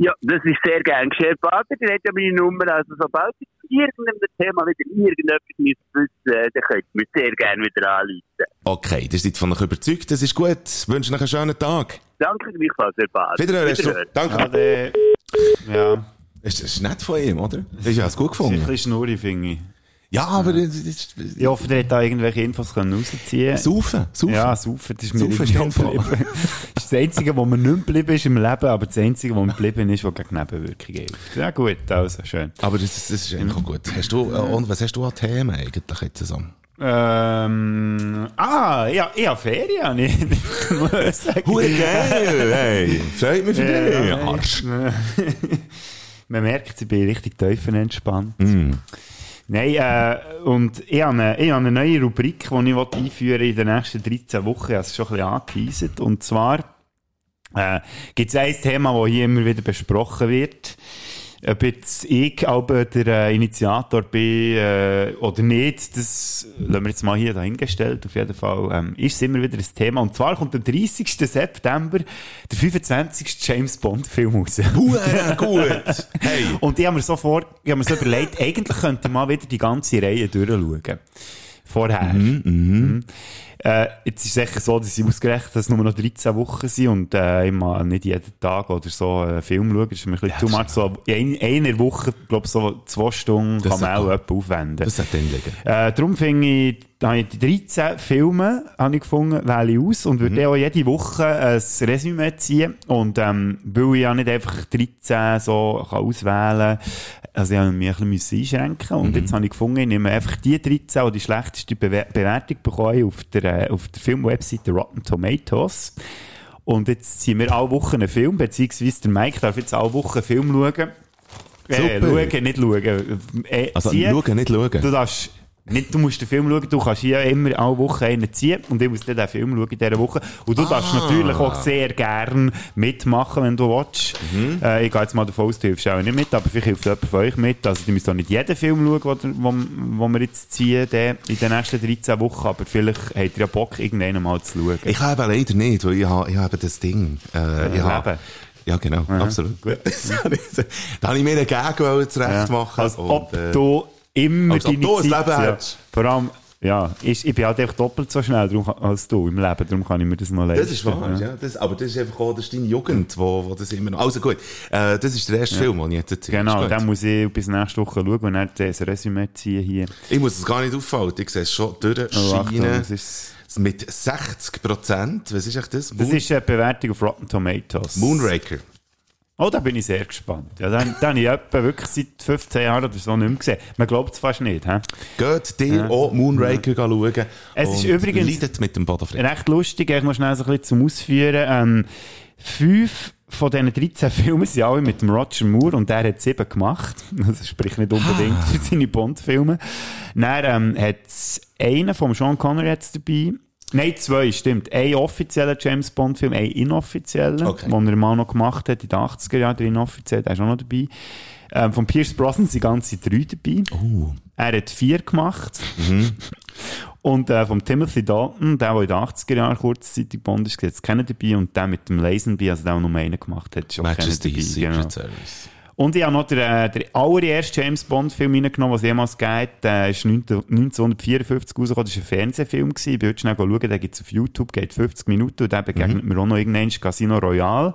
Ja, das ist sehr gern geschehen. Bader, der hat ja meine Nummer. Also, sobald ich zu irgendeinem Thema wieder irgendetwas müsst wissen, äh, dann könnt ihr mich sehr gerne wieder anrufen. Okay, ihr seid von euch überzeugt, das ist gut. Ich wünsche euch einen schönen Tag. Danke gleichfalls, Herr Bader. Wiederhören, Herr Struff. Danke. Ade. Ja, Das ist nett von ihm, oder? Ist ja es gut ist ein gefunden. bisschen schnurrig, finde ich. Ja, aber das ist, Ich hoffe, der hat da irgendwelche Infos können rausziehen Saufen, saufen. Ja, saufen, das ist mir Saufen ist geblieben. Das ist das Einzige, wo mir nicht geblieben ist im Leben, aber das Einzige, was mir geblieben ist, was gegen Nebenwirkungen hilft. Ja gut, also schön. Aber das, das ist eigentlich auch gut. Hast du, äh, und was hast du an Themen eigentlich jetzt so? Ähm, ah, ja, ich habe Ferien, ich muss sagen. Hure geil, hey. Freut mich für dich. Ja, Arsch. Man merkt, ich bin richtig tiefenentspannt. Mm. Nein, äh, und ich habe, eine, ich habe eine neue Rubrik, die ich einführen in den nächsten 13 Wochen. Ich habe es schon ein bisschen angeteasert. Und zwar äh, gibt es ein Thema, das hier immer wieder besprochen wird. Ob jetzt ich aber der äh, Initiator bin äh, oder nicht, das lassen wir jetzt mal hier dahingestellt. Auf jeden Fall ähm, ist es immer wieder ein Thema. Und zwar kommt am 30. September der 25. James Bond Film raus. Hure gut. Hey. Und ich habe mir so vor, ich habe mir so überlegt, eigentlich könnte man mal wieder die ganze Reihe durchschauen. Vorher. Mhm. Äh, jetzt ist es sicher so, dass ich ausgerechnet, dass es nur noch 13 Wochen sind und äh, ich mal nicht jeden Tag oder so einen Film schauen. Das ist mir ein bisschen too much. So in einer Woche, glaube ich, so zwei Stunden Das kann man auch etwa aufwenden. Das hat dann liegen. Äh, darum finde ich, da habe ich die 13 Filme habe ich gefunden, wähle ich aus und würde auch jede Woche ein Resümee ziehen. Und ähm, weil ich ja nicht einfach 13 so kann auswählen kann, also ich habe mich ein bisschen einschränken Und jetzt habe ich gefunden, ich nehme einfach die 13, die die schlechteste Bewe Bewertung bekommen auf der, äh, auf der Filmwebseite Rotten Tomatoes. Und jetzt ziehen wir alle Wochen einen Film, beziehungsweise der Mike darf jetzt alle Wochen einen Film schauen. Äh, Super. schauen, nicht schauen. Äh, Also ziehen. schauen, nicht schauen. Du darfst Nicht, du musst den Film schauen, du kannst hier immer alle Woche einen ziehen und ich muss dann den Film schauen in dieser Woche. Und du darfst natürlich auch sehr gern mitmachen, wenn du willst. Äh, ich gehe jetzt mal davon aus, du hilfst auch nicht mit, aber vielleicht hilft jemand von euch mit. Also, du müsst auch nicht jeden Film schauen, den wo, wo wir jetzt ziehen den, in den nächsten 13 Wochen, aber vielleicht habt ihr ja Bock, irgendwann mal zu schauen. Ich habe leider nicht, weil ich habe, ich habe das Ding. Äh, ich habe, ja, genau, absolut. Gut. da habe ich mir einen Gag zurecht machen. Als ob und, äh, du immer als ob deine du Zeit, Leben ja. Vor allem, ja, ich, ich bin halt einfach doppelt so schnell kann- als du im Leben, darum kann ich mir das noch leisten. Das ist wahr, ja. Das, aber das ist einfach auch das ist deine Jugend, wo, wo das immer noch... Also gut, äh, das ist der erste Film, den ich jetzt erzähle. Genau, dann muss ich bis nächste Woche schauen und dann das Resümee ziehen hier. Ich muss es gar nicht auffallen, ich sehe es schon Oh, Achtung, durchscheinen. das ist, mit 60 Prozent. Was ist echt das? das Moon, ist eine Bewertung auf Rotten Tomatoes. Moonraker. Oh, da bin ich sehr gespannt. Ja, den, den habe ich etwa wirklich seit 15 Jahren oder so nicht mehr gesehen. Man glaubt es fast nicht. He? Geht dir auch Moonraker schauen. Es ist übrigens- Leidet mit dem Bodenfried. Recht lustig, ich noch schnell so ein bisschen zum Ausführen. Ähm, fünf von diesen 13 Filmen sind alle mit dem Roger Moore und der hat sieben gemacht. Das spricht nicht unbedingt Ah. für seine Bond-Filme. Dann ähm, hat es einen vom Sean Connery jetzt dabei. Nein, zwei, stimmt. Ein offizieller James Bond-Film, ein inoffizieller, Okay. den er mal noch gemacht hat in den 80er Jahren, der inoffiziell, der ist auch noch dabei. Ähm, von Pierce Brosnan sind ganze drei dabei. Oh. Er hat vier gemacht. Mhm. Und äh, vom Timothy Dalton, der, der in den 80er Jahren kurzzeitig Bond ist, jetzt kennen dabei. Und der mit dem Lazenby, also der, der nur einen gemacht hat, schon kennen Majesty's dabei. Secret Genau. Service. Und ich habe noch den, äh, den allerersten James Bond-Film reingenommen, was jemals geht. Der ist 19 1954 rausgekommen. Das war ein Fernsehfilm. Ich bin heute schnell schauen, den gibt es auf YouTube, geht 50 Minuten. Und der begegnet mir auch noch irgendwann Casino Royale.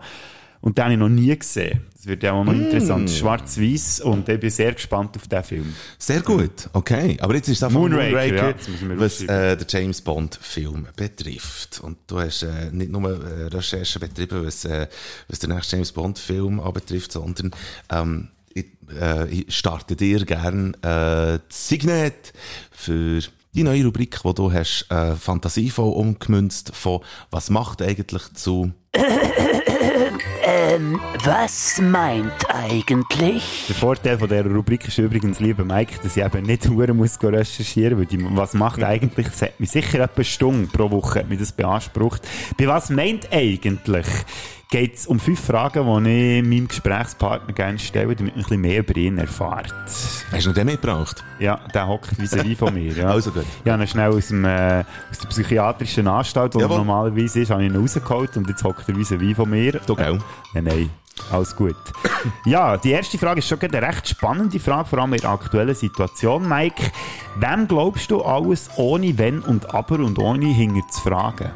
Und den habe ich noch nie gesehen. Das wird ja auch noch interessant. Schwarz-Weiß. Und ich bin sehr gespannt auf diesen Film. Sehr gut, okay. Aber jetzt ist es einfach Moonraker, Moonraker, ja, was äh, der James Bond Film betrifft. Und du hast äh, nicht nur äh, Recherchen betrieben, was, äh, was den nächsten James Bond Film anbetrifft, sondern ähm, ich, äh, ich starte dir gern äh, das Signet für die neue Rubrik, wo du hast äh, fantasievoll umgemünzt von «Was macht eigentlich zu...» Was meint eigentlich? Der Vorteil von dieser Rubrik ist übrigens, lieber Mike, dass ich eben nicht hure muss recherchieren weil die, was macht eigentlich, das hat mich sicher etwa eine Stunde pro Woche hat mich das beansprucht. Bei was meint eigentlich? Geht es um fünf Fragen, die ich meinem Gesprächspartner gerne stelle, damit man ein bisschen mehr über ihn erfährt. Hast du noch den mitgebracht? Ja, der hockt vis-à-vis von mir. Ja. Also gut. Ich habe ihn schnell aus, dem, äh, aus der psychiatrischen Anstalt, wo er normalerweise ist, habe ich ihn rausgeholt und jetzt hockt er vis-à-vis von mir. Du, gell? Nein, nein. Alles gut. Ja, die erste Frage ist schon eine recht spannende Frage, vor allem in der aktuellen Situation, Mike. Wem glaubst du alles ohne Wenn und Aber und ohne hinter zu fragen?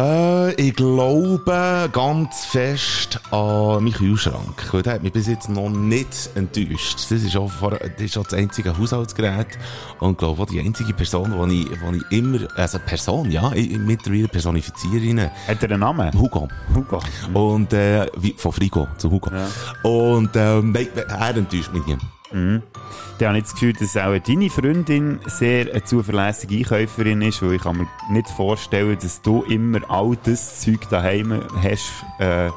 Äh, ich glaube ganz fest an meinen Kühlschrank. Weil der hat mich bis jetzt noch nicht enttäuscht. Das ist auch, vor, das, ist auch das einzige Haushaltsgerät. Und glaube auch die einzige Person, die ich, die ich immer, also Person, ja, ich, mittlerweile personifiziere ihn. Hat er einen Namen? Hugo. Hugo. Und, äh, wie, von Frigo zu Hugo. Und, ähm, nein, er enttäuscht mich nie. Dann habe ich das Gefühl, dass auch deine Freundin sehr eine zuverlässige Einkäuferin ist, weil ich kann mir nicht vorstellen, dass du immer all das Zeug daheim hast, äh,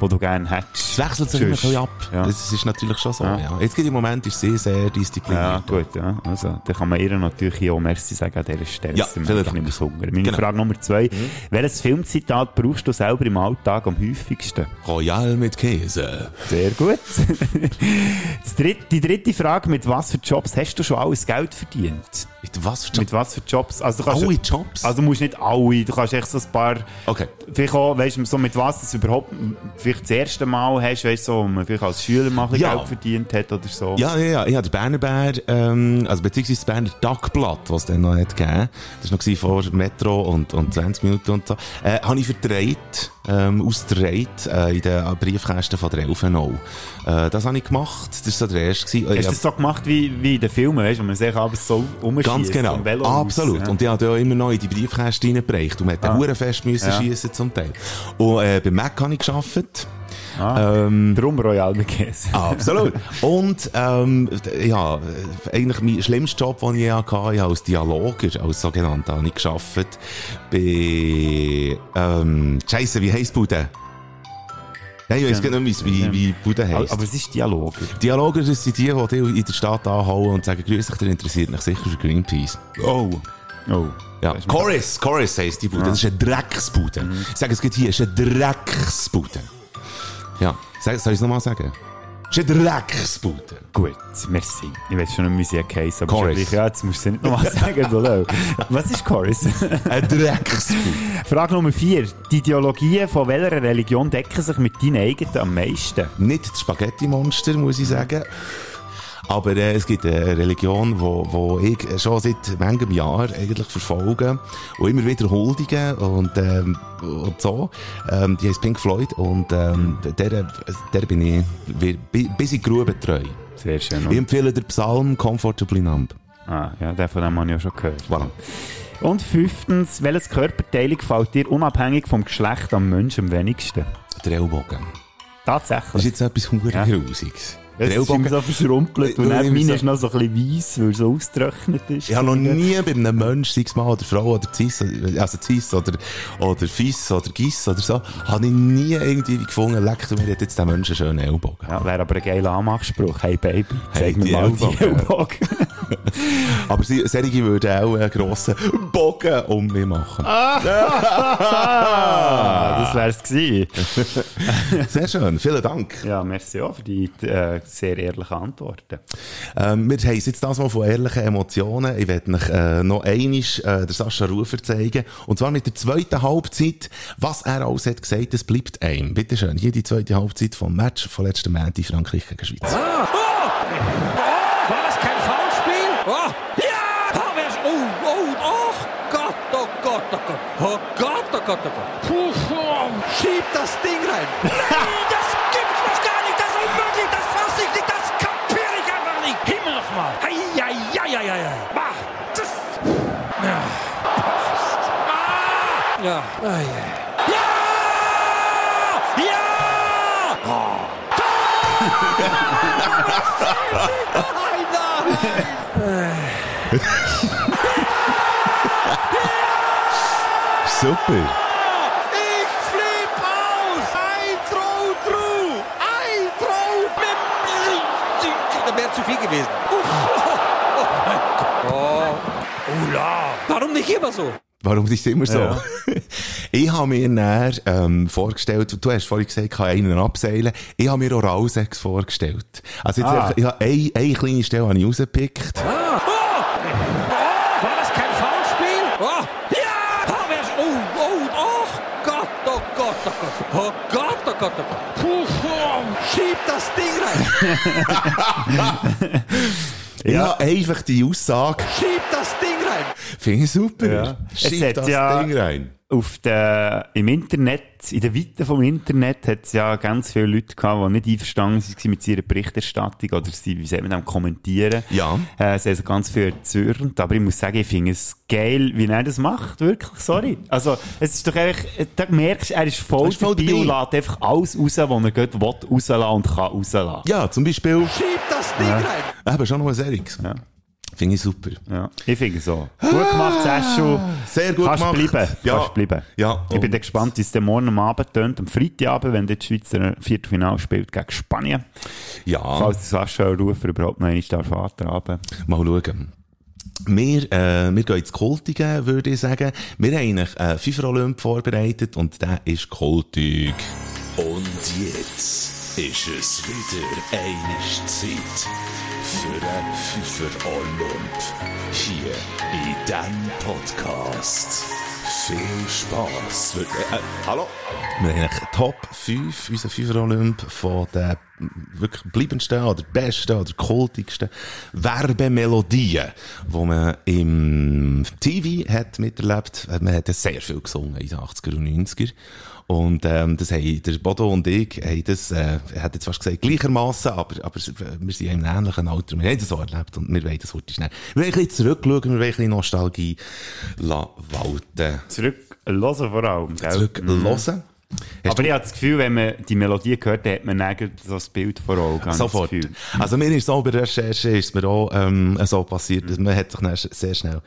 was du gerne hättest. Es wechselt sich immer ein bisschen ab. Ja. Das ist natürlich schon so, Ja. ja. Jetzt geht im Moment ist sie sehr diszipliniert. Ja, gut, ja. Also, dann kann man ihr natürlich hier auch Merci sagen an dieser Stelle. Ja, vielen Dank. nicht mehr hungern. Meine Genau. Frage Nummer zwei. Welches Filmzitat brauchst du selber im Alltag am häufigsten? Royal mit Käse. Sehr gut. Dritte, die dritte Frage, mit was für Jobs hast du schon alles Geld verdient? Mit was für Mit was für Jobs? Also, du kannst, Alle Jobs? Also, du musst nicht alle, du kannst echt so ein paar, Okay. vielleicht auch, weißt du, so mit was das überhaupt, vielleicht das erste Mal hast, weißt du, so, wo man vielleicht als Schüler mal Ja. Geld verdient hat oder so. Ja, ja, ja. Ich habe den Berner Bär, ähm, also beziehungsweise das Berner Tagblatt, was es dann noch hat gegeben. Das war noch vor Metro und, und 20 Minuten und so. Äh, habe ich verdreht, ähm, ausgedreht, äh, in den Briefkästen von der Elfenau. Äh, das habe ich gemacht. Das war so der erste. gewesen. Äh, Hast du das so gemacht wie, wie in den Filmen, weißt wo man sich abends so umschießt? Ganz genau. Absolut. ja. Und ich habe ja immer noch in die Briefkästen reingebracht. Und man hat. Ah. fest müssen Ja. schiessen zum Teil. Und, äh, bei Mac habe ich gearbeitet. Ah. Ähm, Drum Royal mit Käse. Absolut. Und, ähm, ja, eigentlich mein schlimmster Job, den ich je hatte, ich habe als Dialoger, als sogenannter, habe ich gearbeitet. Bei, ähm, Scheisse, wie heisst Bude? Nein, ich weiss gar nicht, wie, wie, wie Bude Aber, heisst. aber es ist Dialog. Dialoger, das sind die, die in der Stadt anhauen und sagen, grüß dich, der interessiert mich sicher für Greenpeace. Oh. Oh. Ja, Chorus, Chorus heisst die Bude. Das ist eine Drecksbude. Ich sage es geht hier, es ist eine Drecksbude. Ja, sag, soll ich es nochmal sagen? Es ist eine Drecksbude. Gut, merci. Ich weiß schon nicht, wie sie heißt, aber Chorus. gleich- ja, jetzt musst du sie nicht nochmal sagen, oder? Was ist Chorus? Eine Drecksbude. Frage Nummer 4. Die Ideologien von welcher Religion decken sich mit deinen eigenen am meisten? Nicht das Spaghetti-Monster, muss ich sagen. Aber äh, es gibt eine Religion, wo, wo ich schon seit manchem Jahr eigentlich verfolge und immer wieder huldige und, ähm, und so. Ähm, die heißt Pink Floyd und ähm, der, der bin ich wir- bi- bis in die Grube treu. Sehr schön. Ich empfehle den Psalm Comfortably Numb. Ah, ja, den von dem habe ich ja schon gehört. Voilà. Und fünftens, welches Körperteil gefällt dir unabhängig vom Geschlecht am Menschen am wenigsten? Der Ellbogen. Das ist Tatsächlich. jetzt etwas hure Ja. Grusiges. Der Es ist so verschrumpelt und Äh, dann immer meine ist noch so ein bisschen weiss, weil es so ausgetrocknet ist. Ich habe noch nie bei einem Menschen, sei es Mann oder Frau oder Cis, also Cis oder, oder Fiss oder Giss oder so, habe ich nie irgendwie gefunden, leck, mir hat jetzt der Mensch einen schönen Ellbogen. Ja, wäre aber ein geiler Anmachspruch. Hey Baby, zeig Hey, mir mal die Ellbogen. Ellbogen. Aber solche würden auch einen grossen Bogen um mich machen. ah, das wär's gewesen. Sehr schön, vielen Dank. Ja, merci auch für die äh, sehr ehrlichen Antworten. Ähm, wir haben jetzt das mal von ehrlichen Emotionen. Ich werde euch äh, noch einmal äh, der Sascha Rufer zeigen. Und zwar mit der zweiten Halbzeit. Was er alles hat gesagt, das bleibt einem. Bitte schön, hier die zweite Halbzeit vom Match von letzten Montag Frankreich gegen Schweiz. War das kein Foulspiel? Oh, ja! Oh, ist, oh, oh, oh Gott, oh Gott, oh Gott. Oh Gott, oh Gott, oh Gott. Das Ding rein. Nein, das gibt's doch gar nicht. Das ist unmöglich. Das fass ich nicht. Das kapier ich einfach nicht. Himmel nochmal. Hei. Bah, das... Ja. Ah! Ja. Ah, ja. Ja! Ja! Oh. Nein, nein! Super. Ich flipp aus! Ein Throw through! Ein Throw! Da wäre zu viel gewesen. Uff. Oh, mein Gott. Oh. Ula. Warum nicht immer so? Warum ist es immer so? Ja. ich habe mir näher ähm, vorgestellt, du hast vorhin gesagt, ich kann einen abseilen. Ich habe mir Oralsex vorgestellt. Also jetzt Ah. einfach, ich habe eine, eine kleine Stelle habe ich rausgepickt. Ah. Oh. War das kein Foulspiel? Oh. Ja! Oh, oh, oh, oh Gott, oh Gott, oh Gott. Oh Gott, oh Gott, oh Gott. Das Ding rein. Habe einfach die Aussage, Schieb das Ding rein. finde ich super. Ja. Schieb das ja- Ding rein. Auf der, Im Internet, in der Weite vom Internet, hat es ja ganz viele Leute gehabt, die nicht einverstanden waren mit ihrer Berichterstattung oder sie, wie soll man das kommentieren. Ja. Äh, sie haben so ganz viel erzürnt, aber ich muss sagen, ich finde es geil, wie er das macht, wirklich, sorry. Also, es ist doch eigentlich, da merkst du, er ist voll, Er ist voll dabei und lässt einfach alles raus, was er geht, will rauslassen und kann rauslassen. Ja, zum Beispiel, Schieb das Ding rein. eben schon noch ein Seriges. Ja. Finde ich super. Ja, ich finde so. Gut gemacht, Seschu. Sehr gut Kannst gemacht. bleiben. Ja. Kannst bleiben. Ja. Ich bin dann gespannt, wie es dann morgen am Abend tönt. Am Freitagabend, wenn die Schweiz ein Viertelfinale spielt gegen Spanien. Ja, Falls Sascha Rufer überhaupt noch einmal darf antraben mal schauen. Wir, äh, wir gehen ins Kultige, würde ich sagen. Wir haben eigentlich äh, FIFA Olymp vorbereitet und der ist kultig. Und jetzt ist es wieder eine Zeit für ein Pfiffer Olymp. Hier in diesem Podcast. Viel Spass. Äh, hallo? Wir haben Top 5, unser FIFA Olymp von den wirklich bleibendsten oder besten oder kultigsten Werbemelodien, die man im TV hat miterlebt. Man hat sehr viel gesungen in den 80er und 90er. Und ähm, das haben der Bodo und ich, haben das, äh, er hat jetzt fast gesagt, gleichermaßen, aber, aber wir sind im ähnlichen Alter, wir haben das so erlebt und wir wollen das heute schnell. Wir wollen ein bisschen zurückschauen, wir wollen ein bisschen Nostalgie walten. Zurück hören vor allem. Gell? Zurück hören. Hast Aber ich habe das Gefühl, wenn man die Melodie hört, dann hat man dann so das Bild vor Augen. ich Sofort. Also mir ist so bei der Recherche ist mir auch ähm, so passiert, dass man hat sich dann sehr schnell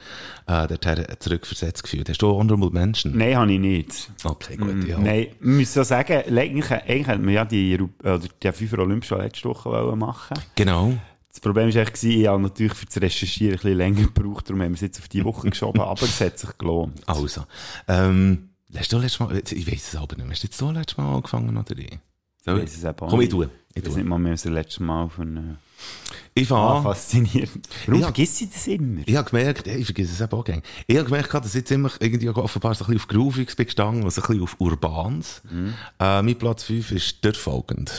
äh, dorthin zurückversetzt gefühlt. Hast du Honorable Menschen? Nein, habe ich nicht. Okay, gut, ja. Nein, man muss ja sagen, eigentlich, eigentlich hätte man ja die, oder die FIFA Olympia schon letzte Woche wollen machen Genau. Das Problem war gewesen, ich habe natürlich für das Recherchieren ein bisschen länger gebraucht, darum haben wir es jetzt auf die Woche geschoben, aber es hat sich gelohnt. Also, ähm, hast du letztes Mal, ich weiß es aber nicht mehr, hast du jetzt so letztes Mal angefangen oder ich? Soll Ich auch Komm, ich tue. Ich Ich weiß nicht mal, haben es das letzte Mal von Ich ah, fange an. faszinierend. Warum Ja. vergisst ich das immer? Ich habe gemerkt, ich vergesse es eben auch gerne. Ich habe gemerkt, dass ich ziemlich irgendwie offenbar so ein bisschen auf Grooviges bin gestanden, also ein bisschen auf Urbans. Äh, mein Platz 5 ist der folgende.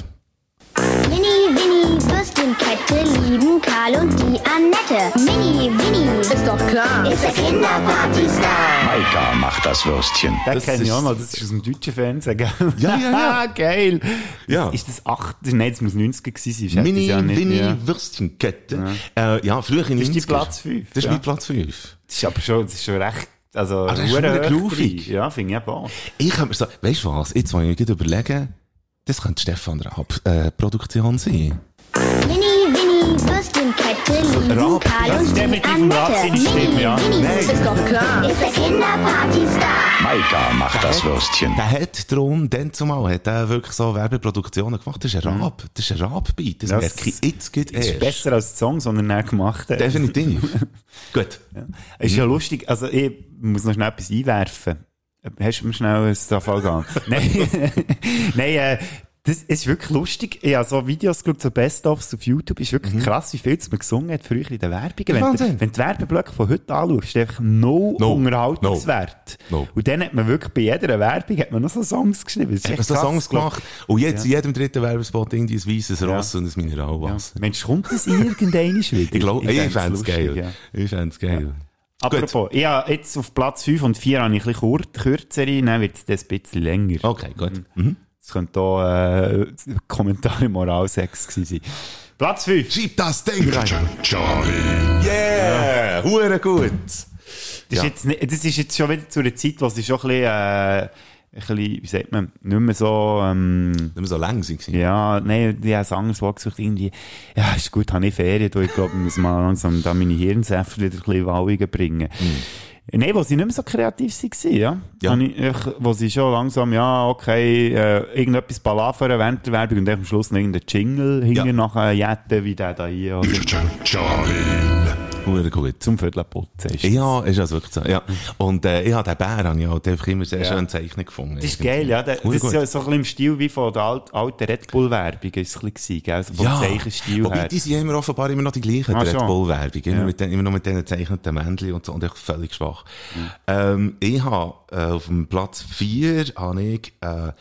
Mini, Winnie, Würstchenkette lieben Karl und die Annette. Mini, Winnie, ist doch klar, ist der Kinderpartystar. Maika macht das Würstchen. Den Das kenne ich auch noch, das ist aus dem deutschen Fernsehen, gell? Ja, ja, ja. Geil. Ja. Ist das 8? Nein, das muss 90 gewesen sein. Mini, ja nicht, Winnie, ja. Würstchenkette. Ja. Äh, ja, früher in Das ist die 90er. Platz fünf, Das ist ja. mein Platz 5. Das ist aber schon, das ist schon recht, also, das ist groovig. drin. Ja, finde ich auch. Ich kann mir so, weißt du was, jetzt wollte ich mir überlegen, das könnte Stefan Raab äh, Produktion sein. Mini, Winnie, Würstchenkette lieben Raab. Das ist definitiv ein Raab seine Stimme, Mini, ja. Nein. ist doch klar, ist der Kinderpartystar. Maika macht das Würstchen. Der hat drum, dann zumal, hat er wirklich so Werbeproduktionen gemacht. Das ist ein Raab. Das ist ein Raab-Beat. Das Das merke ich jetzt geht Ist erst. besser als die Songs, die er dann gemacht hat. Definitiv. Gut. Ist ja lustig, also ich muss noch schnell etwas einwerfen. Hast du mir schnell ein Trafalgar? Nein, nein, äh, das ist wirklich lustig. Ich habe so Videos geschaut, so Best-ofs auf YouTube. Ist wirklich krass, wie viel man gesungen hat früher in den Werbungen. Wenn, du- Wahnsinn. wenn du die Werbeblöcke von heute anschaust, ist einfach no, No. Unterhaltungswert. No. No. Und dann hat man wirklich bei jeder Werbung hat man noch so Songs geschrieben. Hat echt so Songs gemacht. Und jetzt in jedem dritten Werbespot irgendwie ein weißes Ross und ein Mineralwasser. Mensch, kommt das irgendwann wieder? Ich glaube, ich, fänd's fände es geil. ja. Ich fände es geil. Apropos, ich habe jetzt auf Platz 5 und 4 habe ich ein bisschen kur kürzere, dann wird es ein bisschen länger. Okay, gut. Mhm. Das könnte auch äh, Kommentare Moral 6 gewesen sein. Platz 5. Schieb das Ding rein. Charlie. Yeah! Hure gut. Das, Ja. ist jetzt, das ist jetzt schon wieder zu einer Zeit, wo sie schon ein bisschen, äh, ein bisschen wie sagt man, nicht mehr so, ähm, Nicht mehr so lang sein. ja, nein, die haben Songs so gesucht, irgendwie, ja, ist gut, habe ich Ferien, da, ich glaube, ich muss mal langsam da meine Hirnsäfte wieder ein bisschen Wallungen bringen. Nein, wo sie nicht mehr so kreativ waren, ja. Ja. Ich, ich, wo sie schon langsam, ja, okay, äh, irgendetwas palavern während der Werbung und dann am Schluss noch irgendeinen Jingle Ja. nachher jetten, wie der da hier, oder Hure gut. zum Viertelputzen ist. Ja, ist also wirklich so. Ja. Und äh, ich habe den Bär habe ich halt einfach immer sehr schön zeichnen gefunden. Das ist geil, ja. Das, das ist ja so ein bisschen im Stil wie von der alt, alten Red Bull-Werbung, ist ein bisschen gewesen, gell? Also vom Ja, Zeichenstil wobei her. die sind immer offenbar immer noch die gleichen, Ah, die Red. Bull-Werbung. Immer, Ja. mit den, immer noch mit diesen zeichneten Männchen und so. Und echt völlig schwach. Mhm. Ähm, ich habe äh, auf dem Platz 4 habe ich äh,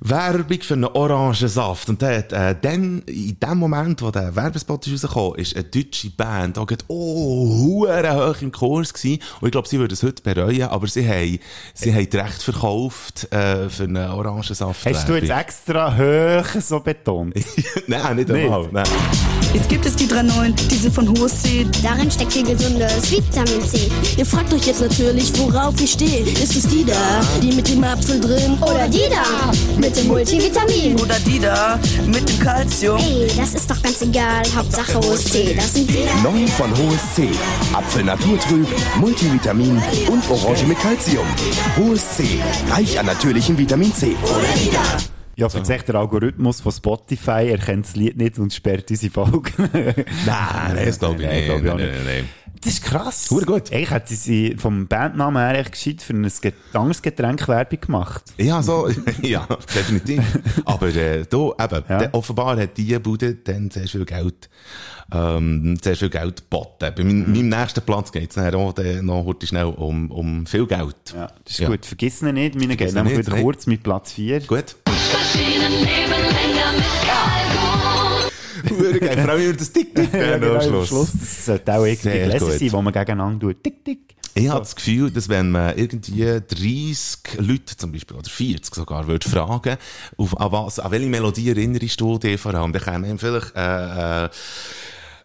Werbung für einen Orangensaft. Und hat, äh, dann, in dem Moment, wo der Werbespot ist rausgekommen ist, eine deutsche Band auch gerade, oh, hoch im Kurs gewesen. Und ich glaube, sie würden es heute bereuen, aber sie haben, sie haben Recht verkauft äh, für einen Orangensaft. Hast du jetzt extra hoch so betont? Nein, nicht einmal. Nein. Jetzt gibt es die drei neuen, die sind von hohes C. Darin steckt viel gesundes Vitamin C. Ihr fragt euch jetzt natürlich, worauf ich stehe. Ist es die da, die mit dem Apfel drin? Oder die da, mit dem Multivitamin. Oder die da, mit dem Calcium? Ey, das ist doch ganz egal, Hauptsache hohes C. Das sind die da. Neu von Hohes C. Apfel naturtrüb, Multivitamin und Orange mit Calcium. Hohes C. Reich an natürlichem Vitamin C. Ja, verzeiht der Algorithmus von Spotify, erkennt das Lied nicht und sperrt unsere Folgen. Nein, nein, das glaube ich Nein, nicht. ich Nein, nicht. nein, nein. Das ist krass. Hure gut. Eigentlich hätte sie vom Bandnamen her echt gescheit für ein anderes Getränk Werbung gemacht. Ja, so, ja, definitiv. Aber äh, da, eben, Ja. offenbar hat diese Bude dann sehr viel Geld, ähm, sehr viel Geld geboten. Bei mein, meinem nächsten Platz geht es dann auch dann noch heute schnell um, um viel Geld. Ja, das ist Ja. gut. Vergiss nicht. Meine geht ihn nämlich wieder nein. kurz mit Platz 4. Gut. Hure geil. Vor allem über das Tick-Tick. Ja, genau, am Schluss. Schluss. Das sollte auch irgendwie Sehr Gläser gut. sein, wo man gegeneinander tut. Tick, tick. Ich habe das Gefühl, dass wenn man irgendwie 30 Leute zum Beispiel, oder 40 sogar, würde fragen, auf, an, was, an welche Melodie erinnerst du dich vor allem, dann käme einem vielleicht, äh, äh,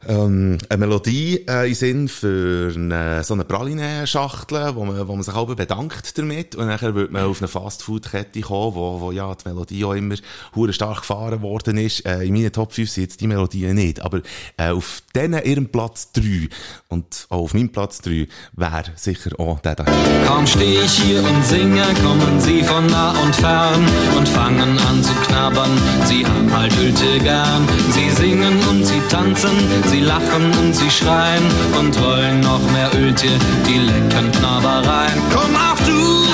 ähm, eine Melodie äh, in Sinn für eine, so eine Praline-Schachtel, wo man, wo man sich auch bedankt damit. Und nachher wird man auf eine Fastfood-Kette kommen, wo, wo ja die Melodie auch immer hure stark gefahren worden ist. Äh, in meinen Top 5 sind jetzt die Melodien nicht. Aber äh, auf denen ihrem Platz 3 und auch auf meinem Platz 3 wäre sicher auch der da. Kaum steh ich hier und singe, kommen sie von nah und fern und fangen an zu knabbern. Sie haben halt Hülte gern. Sie singen und sie tanzen, sie lachen und sie schreien und wollen noch mehr Ölte, die leckern Knabbereien. Komm auch du,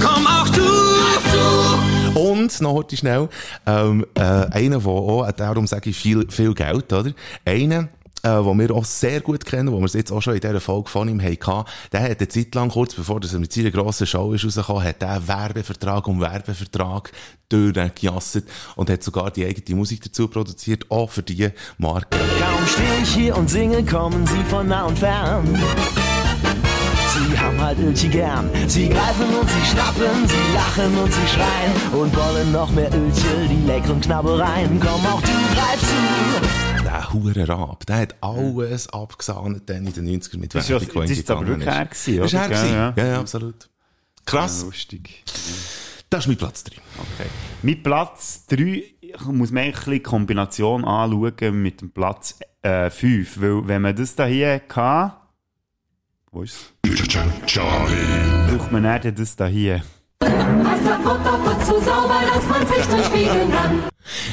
komm auch du, Und, noch heute schnell, ähm, äh, einer, der auch, darum sage ich viel, viel Geld, oder? Einer, äh, den wir auch sehr gut kennen, wo wir es jetzt auch schon in dieser Folge von ihm hatten, der hat eine Zeit lang, kurz bevor er mit seiner grossen Show ist rausgekommen, hat der Werbevertrag um Werbevertrag durchgejasset und hat sogar die eigene Musik dazu produziert, auch für diese Marke. Kaum stehe ich hier und singe, kommen sie von nah und fern. Sie haben halt Ölchen gern. Sie greifen und sie schnappen, sie lachen und sie schreien und wollen noch mehr Ölchen, die leckeren Knabbereien. Komm auch du, greif zu. Der hure Rab, der hat alles abgesahnet dann in den 90ern mit Das Werbung, das die ist aber wirklich er gewesen, Das ist er oder? gewesen. Ja, Ja, ja. ja, absolut. Krass. Ja, lustig. Das ist mein Platz 3. Okay. Mit Platz 3 muss man eigentlich die Kombination anschauen mit dem Platz äh, 5. Weil, wenn man das da hier hatte, wo ist es? Braucht man dann das da hier. so sauber, dass man sich drin spiegeln kann.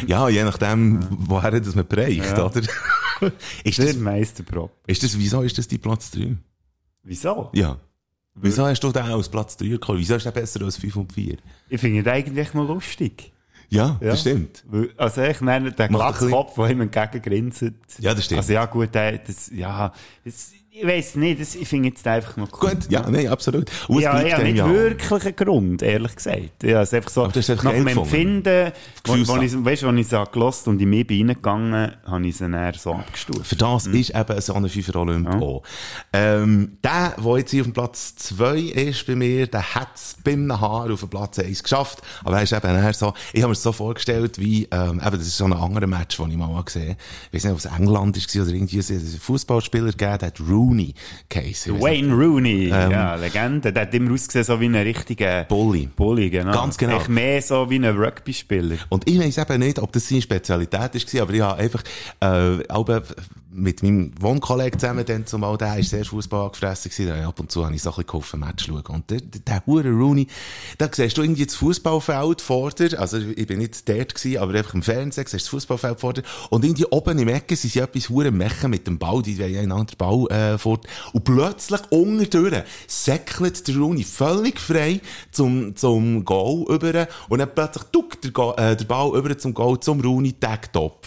Ja, je nachdem, woher das man bereicht, Ja. oder? ist das, Meisterprop. Ist das, wieso ist das die Platz 3? Wieso? Ja. Wieso hast du den als Platz 3 gekommen? Wieso ist der besser als 5 und 4? Ich finde den eigentlich noch lustig. Ja, das stimmt. Also ich nenne den Glatzkopf, der ihm entgegengrinset. Ja, das stimmt. Also ja gut, der, das, ja, das, ich weiß nicht, das, ich finde jetzt einfach noch cool. Gut, ja, nein, absolut. Und es ja, ja, dem nicht ja. wirklich einen Grund, ehrlich gesagt. Ja, es ist einfach so, Aber nach dem. Empfinden, wo, wo ich, weißt du, als ich es gelost und in mich bin reingegangen, habe ich sie dann so abgestuft. Für das Mhm. ist eben so eine FIFA Olymp auch. Ähm, der, der jetzt hier auf dem Platz 2 ist bei mir, der hat es beim Haar auf dem Platz 1 geschafft. Aber er ist eben nachher so, ich habe mir es so vorgestellt, wie, ähm, eben, das ist so ein anderer Match, den ich mal habe gesehen habe. Ich weiß nicht, ob es England war oder irgendwie einen Fußballspieler gegeben, der hat Rooney geheißen. Wayne. Rooney, Ähm, ja, Legende. Der hat immer ausgesehen so wie ein richtiger Bully. Bully, genau. Ganz genau. Echt mehr so wie ein Rugby-Spieler. Und ich weiss eben nicht, ob das seine Spezialität war, aber ich habe einfach, äh, mit meinem Wohnkollegen zusammen dann zumal, der ist sehr Fußball angefressen ich ab und zu habe ich so ein bisschen geholfen, Match schauen. Und der, der, der hure Rooney, da siehst du irgendwie das Fußballfeld vor dir, also ich bin nicht dort gewesen, aber einfach im Fernsehen siehst du das Fußballfeld vor dir, und irgendwie oben im Ecken sind sie etwas hure Mechen mit dem Ball, die wollen einander den Ball, äh, fort. Und plötzlich unterdurch säckelt der Rooney völlig frei zum, zum Goal über, und dann plötzlich duckt der, äh, der Ball über zum Goal zum Rooney Tag-Top.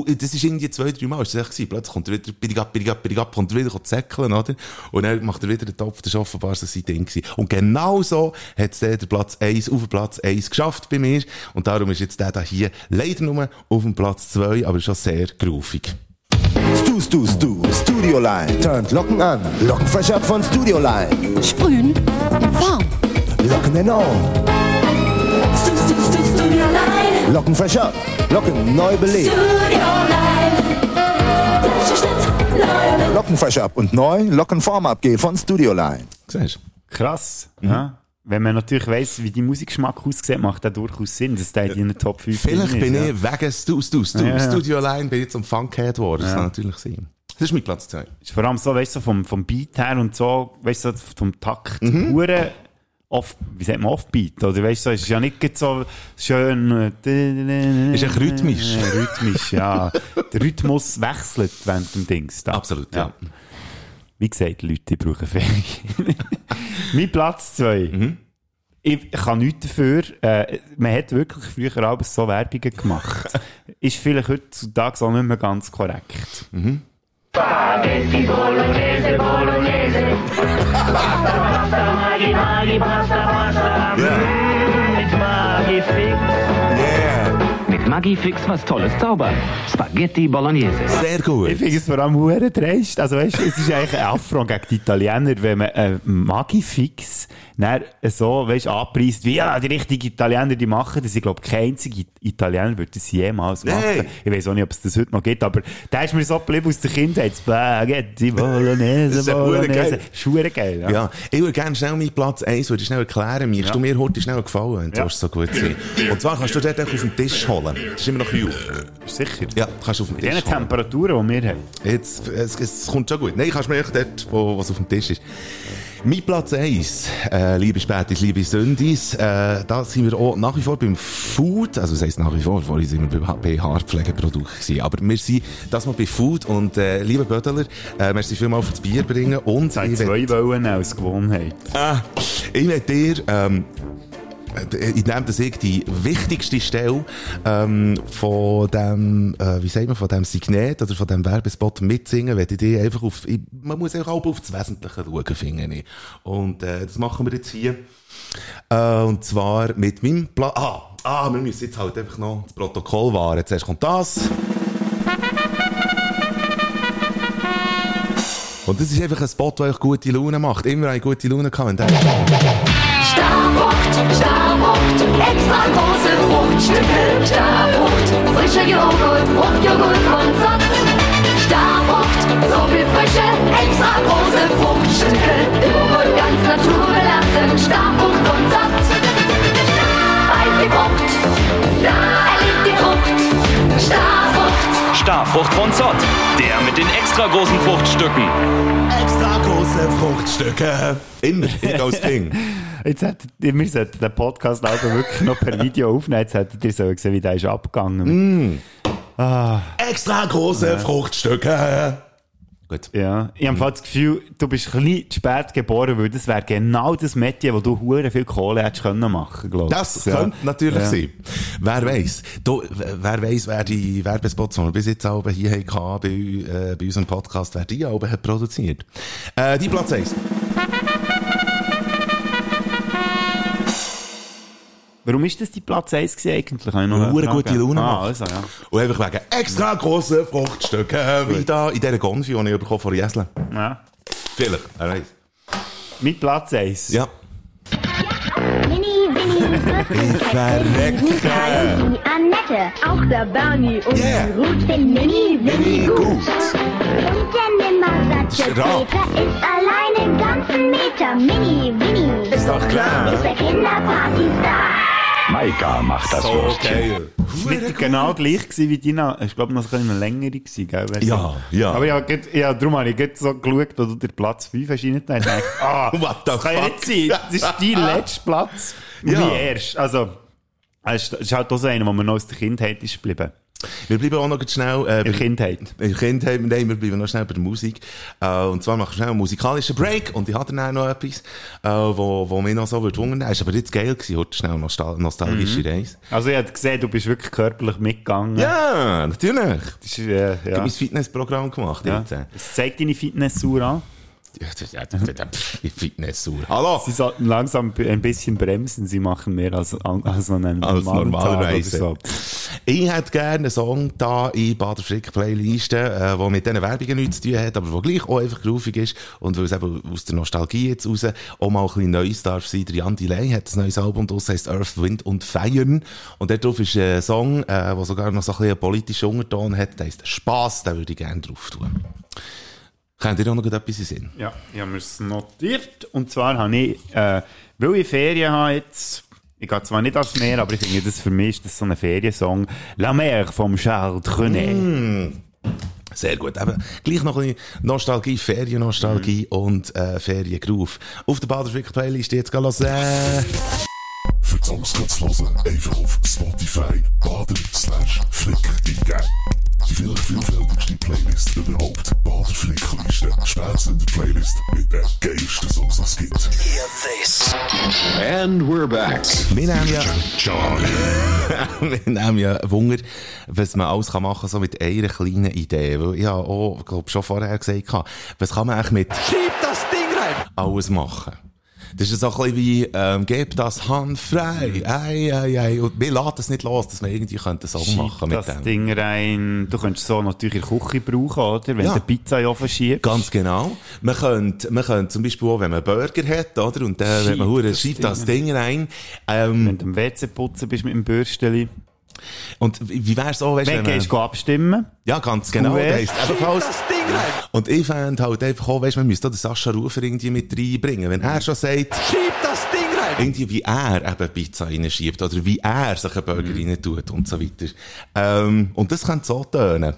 Und das ist irgendwie zwei, drei Mal, ist das echt gewesen. Plötzlich kommt er wieder, bidig ab, bidig ab, bidig ab, kommt er wieder zäckeln, oder? Und dann macht er wieder den Topf, das ist offenbar so sein Ding gewesen. Und genau so hat es der Platz 1 auf den Platz 1 geschafft bei mir. Und darum ist jetzt der da hier leider nur auf dem Platz 2, aber schon sehr groovig. Stu, Stu, Stu, Studio Line. Turnt Locken an. Locken fresh up von Studio Line. Sprühen, warm. Locken and on. Stu, stu, stu, Studio Line. Locken fresh up. Locken neu belebt. Studio Line. Frische Schnitt, neue Locken fresh up und neu Locken Form abgeht von Studio Line. Siehst Krass. Ja. Wenn man natürlich weiss, wie die Musikgeschmack aussieht, macht das durchaus Sinn, dass der in den Top 5 Vielleicht drin bin ist, ich wegen Stu, Stu, Stu, Ja, ja. Studio Line bin ich zum Funkhead geworden. Das Ja. kann natürlich sein. Das ist mein Platz 2. Ist vor allem so, weißt du, vom, vom Beat her und so, weißt du, so vom Takt, Mhm. hure off, wie sagt man, Offbeat, oder weißt du, es ist ja nicht so schön, äh, Ist echt rhythmisch. rhythmisch, ja. Der Rhythmus wechselt während dem Dings. Da. Absolut, ja. Wie gesagt, Leute, die brauchen Ferien. mein Platz 2. Mhm. Ich kann nichts dafür. Äh, man hat wirklich früher abends so Werbungen gemacht. Ist vielleicht heutzutage auch nicht mehr ganz korrekt. Mhm. Spaghetti Bolognese, Bolognese. Pasta, Pasta, Maggi, Maggi, Pasta, Pasta. Mm, Mit Maggi Fix. Yeah. Mit Maggi-Fix was Tolles zaubern. Spaghetti Bolognese. Sehr gut. Ich finde es vor allem hure dreist. Also weißt, es ist eigentlich ein Affront gegen die Italiener, wenn man äh, Magifix dann so weißt, anpreist, wie ja, die richtigen Italiener die machen das. Ich glaube, kein einziger Italiener würde das jemals machen. Nein. Ich weiß auch nicht, ob es das heute noch gibt, aber der ist mir so geblieben aus der Kindheit. Spaghetti Bolognese, Bolognese. geil. Schuhe geil. Ja. Ja, ich würde gerne schnell meinen Platz 1 würde ich schnell erklären. Mir Ja. du mir heute schnell gefallen, wenn du Ja. so gut sein. Und zwar kannst du dort auf den Tisch holen. Das ist immer noch kühl. Sicher? Ja, kannst du auf Tisch den holen. Temperaturen, die wir haben. Jetzt, es, es kommt schon gut. Nein, kannst du mir echt dort, wo was auf dem Tisch ist. Mein Platz 1, äh, liebe Spätis, liebe Sündis, äh, da sind wir auch nach wie vor beim Food, also das heisst nach wie vor, vorhin sind wir bei, bei Haarpflegeprodukten aber wir sind das mal bei Food und äh, liebe Bödeler, äh, merci vielmals fürs Bier bringen und Seit zwei Wollen als Gewohnheit. Ah, ich möchte dir, ähm, in dem, dass ich die wichtigste Stelle ähm, von dem, äh, wie sagt man, von dem Signet oder von dem Werbespot mitsingen, werde dir einfach auf, ich, man muss auch auf das Wesentliche schauen, finde ich. Und äh, das machen wir jetzt hier. Äh, und zwar mit meinem Plan. Ah, ah, wir müssen jetzt halt einfach noch das Protokoll wahren. Zuerst kommt das. Und das ist einfach ein Spot, der euch gute Laune macht. Immer eine gute Laune gehabt, wenn der Starfrucht, Starfrucht, extra große Fruchtstücke. Starfrucht, frischer Joghurt, Fruchtjoghurt von Satt. Starfrucht, so viel Frische, extra große Fruchtstücke. Joghurt ganz naturbelassen, Starfrucht von Satt. Beiß die Frucht, da erliegt die Frucht. Starfrucht. Starfrucht von Zott, der mit den extra großen Fruchtstücken. Extra Fruchtstücke. Immer, ich als Ding. Jetzt hättet ihr, wir sollten den Podcast auch wirklich noch per Video aufnehmen. Jetzt hättet ihr so gesehen, wie der ist abgegangen. Mm. Ah. Extra große Ja. Fruchtstücke. Gut. Ja, ich habe das Gefühl, du bist ein bisschen zu spät geboren, weil das wäre genau das Metier, wo du hure viel Kohle hättest können machen, glaube ich. Das Ja. könnte natürlich Ja. sein. Wer weiß? Du, wer weiß, wer die Werbespots, die wir bis jetzt auch hier hatten, bei, äh, bei unserem Podcast, wer die auch hat produziert. Äh, die Platz 1. Warum ist das die Platz 1 gewesen eigentlich? Kann ich noch Hure fragen? gute Laune ah, also, ja. Und einfach wegen extra grossen Fruchtstücke, wie da in dieser Gonfi, die ich bekommen von Jesle. Ja. Vielleicht, wer weiß. Mit Platz 1. Ja. Mini, Ich verrecke. die Annette, auch der Bernie und Yeah. die Ruth finden Mini, Winnie gut. Und der Nimmersatt der. Peter ist allein im ganzen Meter. Mini, Winnie, Ist doch klar. ist der Kinderpartystar. Maika macht das So Würstchen. war nicht genau gleich gewesen wie deine. Ich glaube, noch ein bisschen längere gewesen, gell? Weißt du? Ja, ja. Aber ja, grad- ja darum habe ich gerade so geschaut, wo du den Platz 5 hast. Ich dachte, ah, What the das kann ja fuck? nicht sein. Das ist dein letzter Platz. Und Ja. Wie erst. Also, es ist- es ist halt auch so einer, wo man noch aus der Kindheit ist geblieben. Wir bleiben auch noch schnell... Äh, In der Kindheit. In der Kindheit, nein, wir bleiben noch schnell bei der Musik. Äh, und zwar machen wir schnell einen musikalischen Break. Und ich hatte dann noch etwas, äh, wo, wo mich noch so würde wundern. Es war aber jetzt geil gewesen, heute schnell nostal nostalgische Mhm. Reise. Also, ich habe gesehen, du bist wirklich körperlich mitgegangen. Ja, natürlich. Das ist, äh, Ich habe ja. mein Fitnessprogramm gemacht. ja. Jetzt. Das zeigt deine Fitnessuhr an. Die Fitnessuhr. Hallo! Sie sollten langsam ein bisschen bremsen. Sie machen mehr als, als an einem Als normalen Tag normalerweise. oder so. Ich hätte gerne einen Song da in Bader Frick Playlisten, äh, der mit diesen Werbungen nichts zu tun hat, aber der gleich auch einfach groovig ist und weil es eben aus der Nostalgie jetzt raus auch mal ein bisschen Neues darf sein. Der Jan Delay hat ein neues Album, das heisst Earth, Wind und Feiern und dort drauf ist ein Song, äh, der sogar noch so ein bisschen einen politischen Unterton hat, der heisst Spass, den würde ich gerne drauf tun. Kennt ihr auch noch etwas Sinn? Ja, ich habe mir es notiert. Und zwar habe ich, äh, weil ich Ferien habe jetzt, ich gehe zwar nicht ans Meer, aber ich finde, das für mich ist das so ein Feriensong. La Mer vom Charles Trenet. Mm. Sehr gut. Eben, gleich noch ein bisschen Nostalgie, Feriennostalgie und äh, Feriengroove. Auf der Baderfrick Playlist jetzt gehen lassen. Für die Songs zu hören, einfach auf Spotify baden slash flick eingeben. Die vielleicht vielfältigste Playlist überhaupt. Bader Flickliste. Spätestens in der Playlist mit den geilsten Songs, die es gibt. And we're back. Wir nehmen ja, wir nehmen ja Wunder, was man alles kann machen so mit einer kleinen Idee. Weil ich habe auch, glaub, schon vorher gesagt, gehabt, was kann man eigentlich mit Schieb das Ding rein! alles machen? Das ist so ein bisschen wie, ähm, gebt das Hand frei. Ei, ei, ei. Und wir lassen es nicht los, dass wir irgendwie einen Song Schieb machen mit das dem. Ding rein. Du könntest so natürlich in der Küche brauchen, oder? Wenn Ja. du Pizza in den Ofen schiebst. Ganz genau. Man könnte, man könnte zum Beispiel auch, wenn man einen Burger hat, oder? Und dann, wenn man hure das schiebt Ding das Ding rein. Ähm, Wenn du am WC putzen bist mit dem Bürsteli. und wie wär's auch, weißt Wenn wenn du man... gehst, geh abstimmen. Ja, ganz genau. Das heisst ebenfalls... Und ich fände halt einfach auch, weißt, man müsste den Sascha Rufer irgendwie mit reinbringen. Wenn er schon sagt, Schieb das Ding rein! irgendwie wie er eben Pizza reinschiebt oder wie er sich einen Burger Mhm. rein tut und so weiter. Ähm, und das könnte so tönen.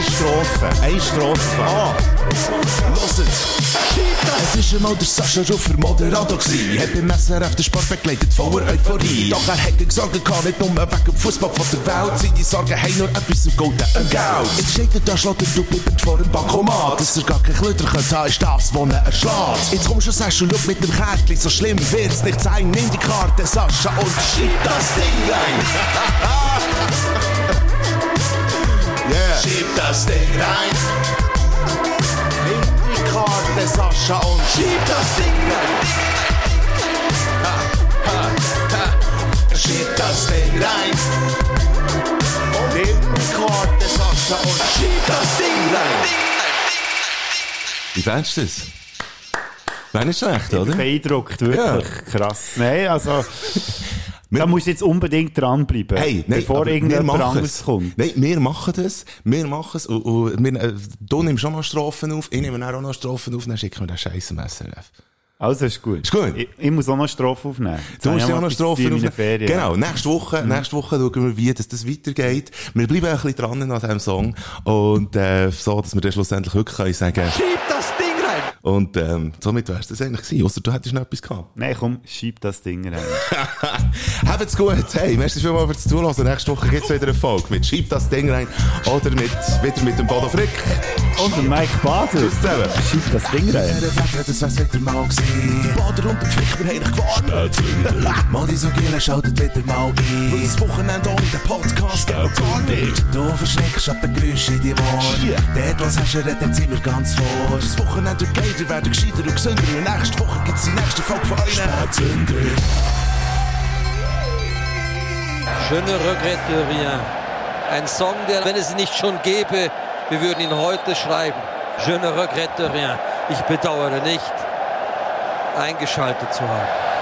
Eine Strophe, eine Strophe. ah, hört, es ist einmal der Sascha Rufer Moderator hat beim SRF den Sport begleitet voller Euphorie. Doch er hätte Sorgen gehabt, nicht nur wegen dem Fußball von der Welt, seine Sorgen haben nur etwas im Golden Geld. Jetzt steht er da, schlägt er bleibt vor dem Bankomat, dass er gar kein Klöter könnte haben, ist das, was er erschlägt. Jetzt komm schon, Sascha, schau mit dem Kärtchen, so schlimm wird's nicht sein, nimm die Karte, Sascha, und schieb das Ding rein. Yeah. Schieb das Ding rein. Nimm die Karte, Sascha, und Schieb das Ding rein! schieb das Ding rein. Nimm die Karte, Sascha, und Schieb das Ding rein! Wie fändest du das? Wäre nicht schlecht, oder? Beeindruckt, wirklich. Krass. Nein, also, da musst du jetzt unbedingt dranbleiben. Hey, nein, bevor wir irgendjemand anderes es. kommt. Nein, wir machen das. Wir machen es. Und, und wir, äh, du nimmst auch noch Strophen auf, ich nehme dann auch noch Strophen auf, dann schicken wir den Scheiß SRF. Also, ist gut. Ist gut. Ich, ich muss auch noch Strophe aufnehmen. Jetzt Du musst auch noch etwas zu tun Strophen in meinen auf. Ferien. Genau, nächste Woche, nächste Woche schauen wir, wie das, das weitergeht. Wir bleiben ein bisschen dran an diesem Song. Und, äh, so, dass wir dann schlussendlich wirklich können sagen Schieb das Ding! Und, ähm, somit wär's das eigentlich gewesen. Ausser du hättest noch etwas gehabt. Nein, komm, schieb das Ding rein. Habt's gut. Hey, merci vielmals fürs Zuhören. Nächste Woche gibt's wieder eine Folge mit Schieb das Ding rein. Oder mit, wieder mit dem Bodo Frick. Und der Mike Bader. Tschüss zusammen. Schieb das Ding rein. das wär's wieder mal gewesen. Die Bader und der haben dich gewarnt. Mal die schaltet wieder mal ein. Das Wochenende ohne den Podcast geht gar nicht. Du verschreckst ab den Geräuschen in die Ohren. Dort, was hast du, redet sind wir ganz vor. Das Wochenende geht, ihr werdet gescheiter und gesünder. Und nächste Woche gibt's die nächste Folge von euch. Spätzünder. Je ne regrette rien. Ein Song, der, wenn es ihn nicht schon gäbe, wir würden ihn heute schreiben. Je ne regrette rien. Ich bedauere nicht, eingeschaltet zu haben.